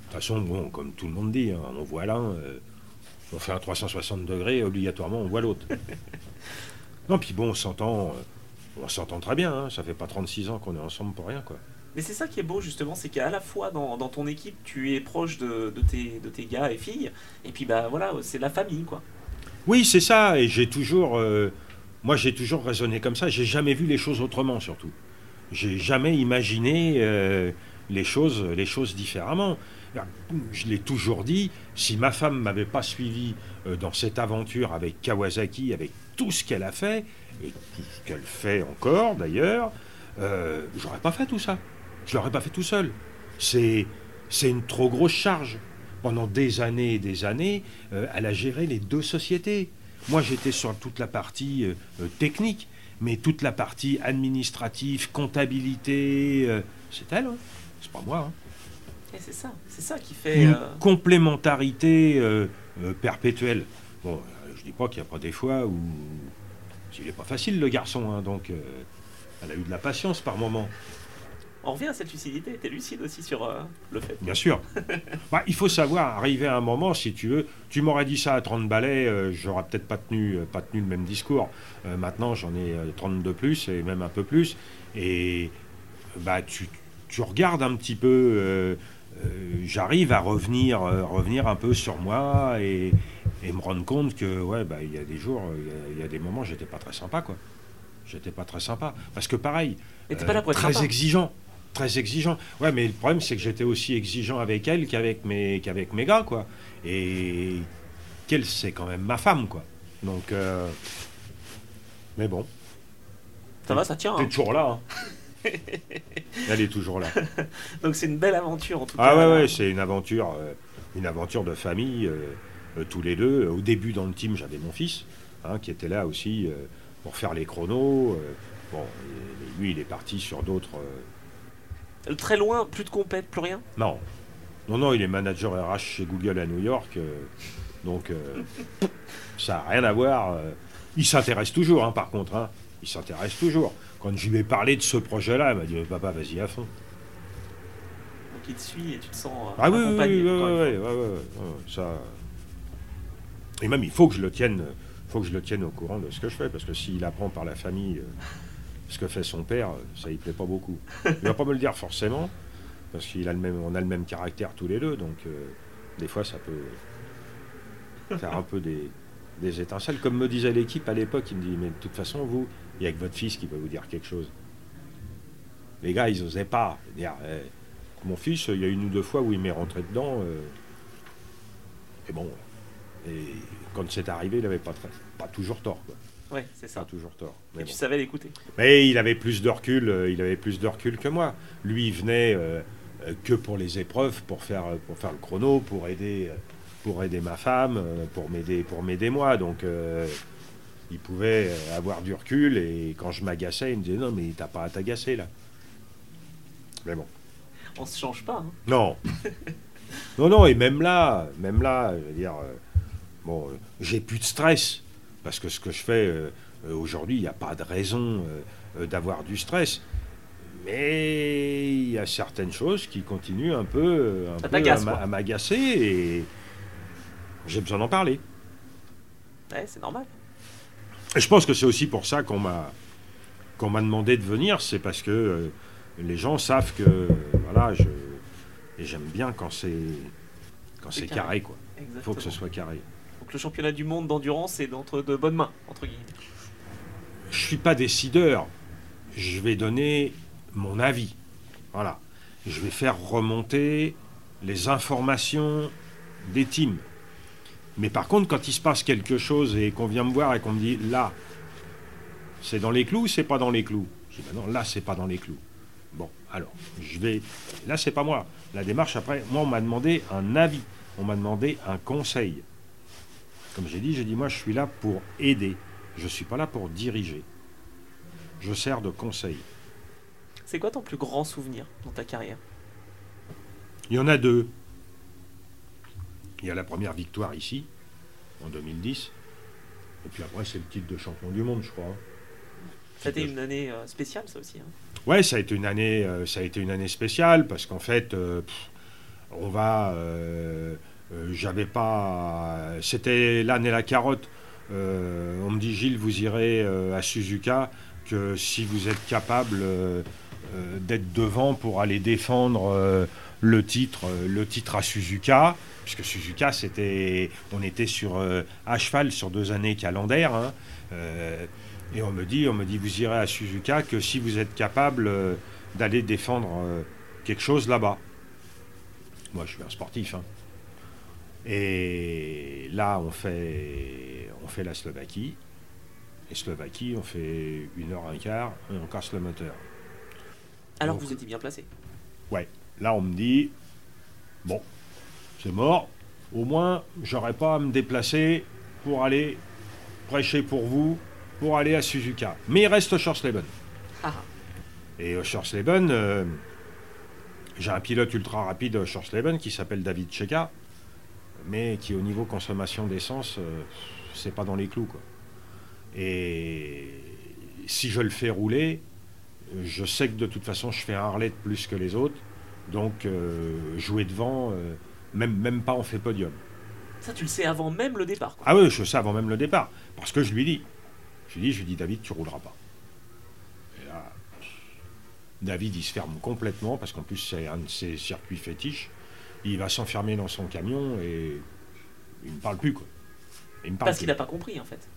toute façon, bon, comme tout le monde dit, hein, on voit l'un on fait un 360 degrés, obligatoirement, on voit l'autre. non, puis bon, on s'entend, euh, on s'entend très bien. Hein. ça fait pas 36 ans qu'on est ensemble pour rien, quoi. Mais c'est ça qui est beau justement, c'est qu'à la fois dans, ton équipe, tu es proche de, tes, gars et filles, et puis bah voilà, c'est la famille, quoi. Oui, c'est ça, et j'ai toujours, euh, moi j'ai toujours raisonné comme ça. J'ai jamais vu les choses autrement, surtout. J'ai jamais imaginé euh, les choses, les choses différemment. Je l'ai toujours dit, si ma femme m'avait pas suivi euh, dans cette aventure avec Kawasaki, avec tout ce qu'elle a fait, et tout ce qu'elle fait encore d'ailleurs, j'aurais pas fait tout ça. Je l'aurais pas fait tout seul. C'est, une trop grosse charge. Pendant des années et des années, euh, elle a géré les deux sociétés. Moi, j'étais sur toute la partie euh, technique, mais toute la partie administrative, comptabilité, c'est elle. Hein. C'est pas moi. Hein c'est ça, c'est ça qui fait. Une euh, complémentarité euh, euh, perpétuelle. Bon, je dis pas qu'il n'y a pas des fois où. Il n'est pas facile, le garçon, hein, donc elle a eu de la patience par moment. On revient à cette lucidité. T'es lucide aussi sur euh, le fait. Bien sûr. Bah, il faut savoir, arriver à un moment, si tu veux, tu m'aurais dit ça à 30 balais, euh, j'aurais peut-être pas tenu, euh, pas tenu le même discours. Maintenant, j'en ai euh, 32 plus, et même un peu plus. Et bah, tu, tu regardes un petit peu, j'arrive à revenir, revenir un peu sur moi et, et me rendre compte que, ouais, bah, il y a des jours, il y a- il y, a des moments, j'étais pas très sympa, quoi. J'étais pas très sympa. Parce que pareil, pas là pour très sympa. exigeant. Très exigeant. Ouais, mais le problème, c'est que j'étais aussi exigeant avec elle qu'avec mes, qu'avec mes gars, quoi. Et qu'elle, c'est quand même ma femme, quoi. Donc, euh, mais bon, Ça va, ça tient. t'es hein. toujours là. hein. elle est toujours là. Donc c'est une belle aventure en tout Ah cas. ouais, ouais, c'est une aventure, euh, une aventure de famille, euh, tous les deux. Au début, dans le team, j'avais mon fils, hein, qui était là aussi pour faire les chronos. bon, lui, il est parti sur d'autres. Très loin, plus de compète, plus rien? Non. Non, non, il est manager RH chez Google à New York. euh, donc, euh, ça n'a rien à voir. euh. il s'intéresse toujours, hein, par contre. hein. il s'intéresse toujours. Quand je lui ai parlé de ce projet-là, il m'a dit Mais Papa, vas-y à fond. Donc il te suit et tu te sens euh, Ah oui, oui, oui, accompagné, oui, encore une oui, oui, oui, oui, oui, ça. Et même, il faut que je le tienne, faut que je le tienne au courant de ce que je fais, parce que s'il apprend par la famille euh, ce que fait son père, ça y plaît pas beaucoup. Il va pas me le dire forcément, parce qu'il a le même, caractère tous les deux, donc euh, des fois ça peut faire un peu des, étincelles. Comme me disait l'équipe à l'époque, il me dit, mais de toute façon, vous, il y a que votre fils qui peut vous dire quelque chose. Les gars, ils osaient pas eh, mon fils, il y a une ou deux fois où il m'est rentré dedans. euh, et bon, et quand c'est arrivé, il n'avait pas, toujours tort. Ouais, c'est Pas ça. toujours tort. Et Mais, tu bon. savais l'écouter. Mais il avait plus de recul. euh, il avait plus de recul que moi. Lui, il venait euh, euh, que pour les épreuves, pour faire, pour faire le chrono, pour aider, pour aider ma femme, pour m'aider, pour m'aider moi. Donc, euh, il pouvait avoir du recul. Et quand je m'agaçais, il me disait non, mais t'as pas à t'agacer là. Mais bon. On se change pas. hein. Non. non, non, et même là, même là, je veux dire, bon, j'ai plus de stress. Parce que ce que je fais euh, euh, aujourd'hui, il n'y a pas de raison euh, d'avoir du stress. Mais il y a certaines choses qui continuent un peu, un Ça peu à m'agacer et j'ai besoin d'en parler. Ouais, c'est normal. Je pense que c'est aussi pour ça qu'on m'a qu'on m'a demandé de venir, c'est parce que euh, les gens savent que euh, voilà, je et j'aime bien quand c'est quand C'est c'est carré. carré quoi. Il faut que ce soit carré. Le championnat du monde d'endurance est entre de bonnes mains, entre guillemets. Je suis pas décideur. Je vais donner mon avis. Voilà. Je vais faire remonter les informations des teams. Mais par contre, quand il se passe quelque chose et qu'on vient me voir et qu'on me dit là, c'est dans les clous ou c'est pas dans les clous? Je dis ben non, là, c'est pas dans les clous. Bon, alors, je vais. Là, c'est pas moi. La démarche, après, moi, on m'a demandé un avis. On m'a demandé un conseil. Comme j'ai dit, j'ai dit moi, je suis là pour aider. Je suis pas là pour diriger. Je sers de conseil. C'est quoi ton plus grand souvenir dans ta carrière? Il y en a deux. Il y a la première victoire ici, en 2010. Et puis après, c'est le titre de champion du monde, je crois. C'était une année euh, spéciale, ça aussi. hein? Ouais, ça a été une année, euh, ça a été une année spéciale parce qu'en fait, euh, pff, on va, euh, j'avais pas, c'était l'âne et la carotte. Euh, on me dit Gilles, vous irez euh, à Suzuka que si vous êtes capable euh, euh, d'être devant pour aller défendre euh, le titre, euh, le titre à Suzuka, puisque Suzuka c'était, on était sur euh, à cheval sur deux années calendaires. hein. Euh, et on me dit, on me dit, vous irez à Suzuka que si vous êtes capable euh, d'aller défendre euh, quelque chose là-bas. Moi, je suis un sportif. hein. Et là, on fait, on fait la Slovaquie. Et Slovaquie, on fait une heure un quart et on casse le moteur. Alors Donc- vous étiez bien placé. Là, on me dit, bon, c'est mort. Au moins, j'aurais pas à me déplacer pour aller prêcher pour vous, pour aller à Suzuka. Mais il reste Schorsleben. Ah, Et au Schorsleben, euh, j'ai un pilote ultra rapide au Schorsleben qui s'appelle David Cheka, mais qui au niveau consommation d'essence, euh, c'est pas dans les clous. Quoi. Et si je le fais rouler, je sais que de toute façon, je fais un de plus que les autres. Donc, euh, jouer devant, euh, même, même pas on fait podium. Ça, tu le sais avant même le départ. Ah oui, je sais avant même le départ. Parce que je lui dis, je lui dis, je lui dis David, tu rouleras pas. Et là, David, il se ferme complètement, parce qu'en plus, c'est un de ses circuits fétiches. Il va s'enfermer dans son camion et il me parle plus, quoi. Il me parle parce qu'il n'a pas compris, en fait.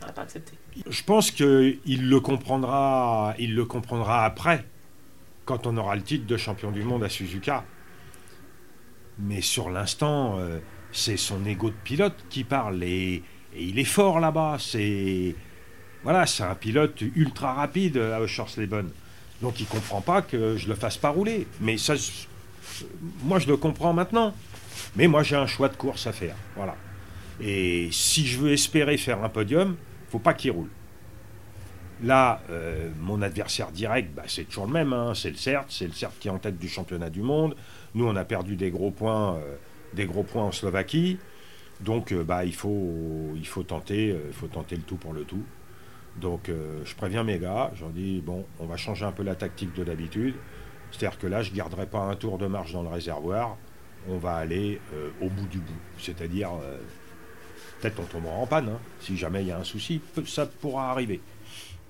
Il n'a pas accepté. Je pense qu'il le comprendra, il le comprendra après, quand on aura le titre de champion du monde à Suzuka. Mais sur l'instant, euh, c'est son ego de pilote qui parle et, il est fort là-bas. C'est voilà, c'est un pilote ultra rapide à Oschersleben. Donc il comprend pas que je le fasse pas rouler. Mais ça, moi je le comprends maintenant. Mais moi j'ai un choix de course à faire. Voilà. Et si je veux espérer faire un podium, faut pas qu'il roule. Là, euh, mon adversaire direct, bah, c'est toujours le même. Hein. C'est le CERT. C'est le CERT qui est en tête du championnat du monde. Nous, on a perdu des gros points, euh, en Slovaquie. Donc, euh, bah, il, faut, il, faut tenter, il faut tenter le tout pour le tout. Donc, je préviens mes gars. J'en dis, bon, on va changer un peu la tactique de d'habitude. C'est-à-dire que là, je ne garderai pas un tour de marche dans le réservoir. On va aller au bout du bout. C'est-à-dire, peut-être on tombera en panne. Hein. Si jamais il y a un souci, ça pourra arriver.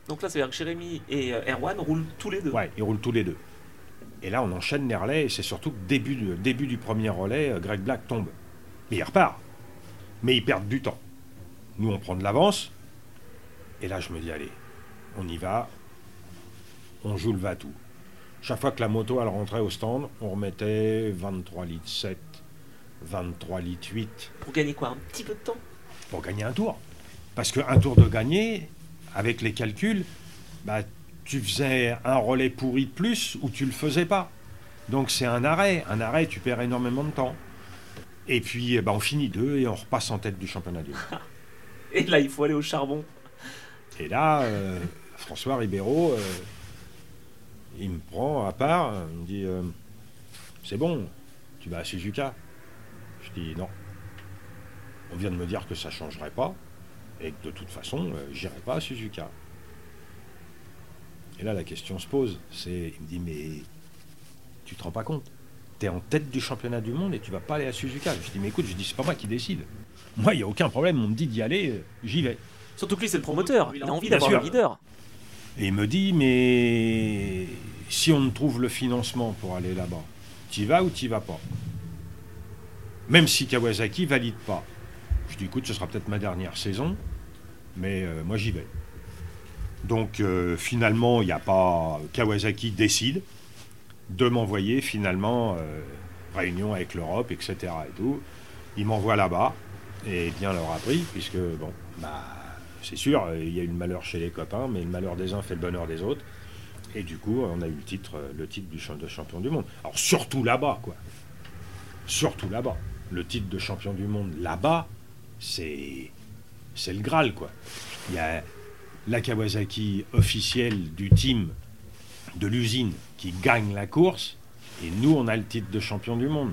Donc là, c'est-à-dire que Jérémy et euh, Erwan roulent tous les deux. Ouais, ils roulent tous les deux. Et là, on enchaîne les relais, et c'est surtout que début, début du premier relais, euh, Greg Black tombe. Mais il repart. Mais ils perdent du temps. Nous, on prend de l'avance. Et là, je me dis, allez, on y va. On joue le va-tout. Chaque fois que la moto, elle rentrait au stand, on remettait 23 litres 7, 23 litres 8. Pour gagner quoi Un petit peu de temps? Pour gagner un tour. Parce qu'un tour de gagner, avec les calculs, bah, tu faisais un relais pourri de plus ou tu le faisais pas. Donc c'est un arrêt. Un arrêt, tu perds énormément de temps. Et puis bah, on finit deux et on repasse en tête du championnat du monde. et là, il faut aller au charbon. Et là, euh, François Ribeiro, euh, il me prend à part, il me dit euh, C'est bon, tu vas à Suzuka Je dis Non. On vient de me dire que ça ne changerait pas et que de toute façon, je euh, j'irai pas à Suzuka. Et là, la question se pose. C'est, il me dit, mais tu te rends pas compte? Tu es en tête du championnat du monde et tu vas pas aller à Suzuka. Je dis, mais écoute, je dis, c'est pas moi qui décide. Moi, il n'y a aucun problème. On me dit d'y aller, euh, j'y vais. Surtout que lui, c'est le promoteur. Il a envie d'avoir un leader. Et il me dit, mais si on trouve le financement pour aller là-bas, tu vas ou tu vas pas? Même si Kawasaki valide pas. Je dis, écoute, ce sera peut-être ma dernière saison mais euh, moi j'y vais. Donc euh, finalement, il n'y a pas. Kawasaki décide de m'envoyer finalement euh, réunion avec l'Europe, etc. Et tout. Il m'envoie là-bas, et bien leur a pris, puisque bon, bah, c'est sûr, il y a eu le malheur chez les copains, mais le malheur des uns fait le bonheur des autres. Et du coup, on a eu le titre, le titre du de champion du monde. Alors surtout là-bas, quoi. Surtout là-bas. Le titre de champion du monde là-bas, c'est c'est le Graal, quoi. Il y a la Kawasaki officielle du team de l'usine qui gagne la course, et nous, on a le titre de champion du monde.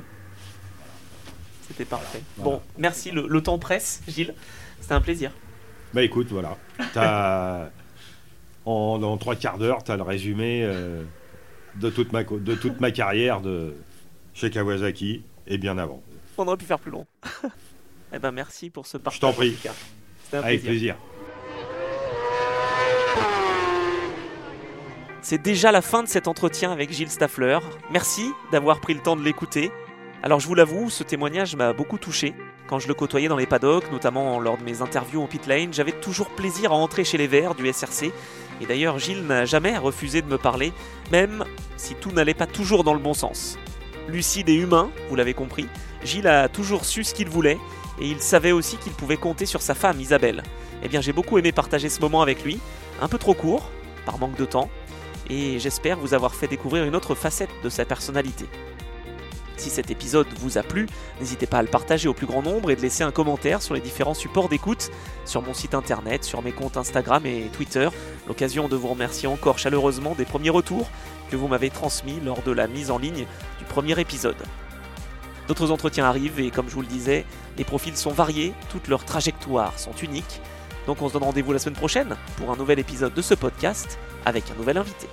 C'était parfait. Bon, merci, le, temps presse, Gilles. C'était un plaisir. Bah écoute, voilà. As, en, dans trois quarts d'heure, tu as le résumé euh, de, toute ma, de toute ma carrière de, chez Kawasaki, et bien avant. On aurait pu faire plus long. eh ben merci pour ce partage. Je t'en prie. Avec plaisir. C'est déjà la fin de cet entretien avec Gilles Staffler. Merci d'avoir pris le temps de l'écouter. Alors je vous l'avoue, ce témoignage m'a beaucoup touché. Quand je le côtoyais dans les paddocks, notamment lors de mes interviews au pit lane, j'avais toujours plaisir à entrer chez les Verts du SRC. Et d'ailleurs, Gilles n'a jamais refusé de me parler, même si tout n'allait pas toujours dans le bon sens. Lucide et humain, vous l'avez compris, Gilles a toujours su ce qu'il voulait et il savait aussi qu'il pouvait compter sur sa femme Isabelle. Eh bien j'ai beaucoup aimé partager ce moment avec lui, un peu trop court, par manque de temps, et j'espère vous avoir fait découvrir une autre facette de sa personnalité. Si cet épisode vous a plu, n'hésitez pas à le partager au plus grand nombre et de laisser un commentaire sur les différents supports d'écoute, sur mon site internet, sur mes comptes Instagram et Twitter. L'occasion de vous remercier encore chaleureusement des premiers retours que vous m'avez transmis lors de la mise en ligne du premier épisode. D'autres entretiens arrivent et comme je vous le disais, les profils sont variés, toutes leurs trajectoires sont uniques. Donc on se donne rendez-vous la semaine prochaine pour un nouvel épisode de ce podcast avec un nouvel invité.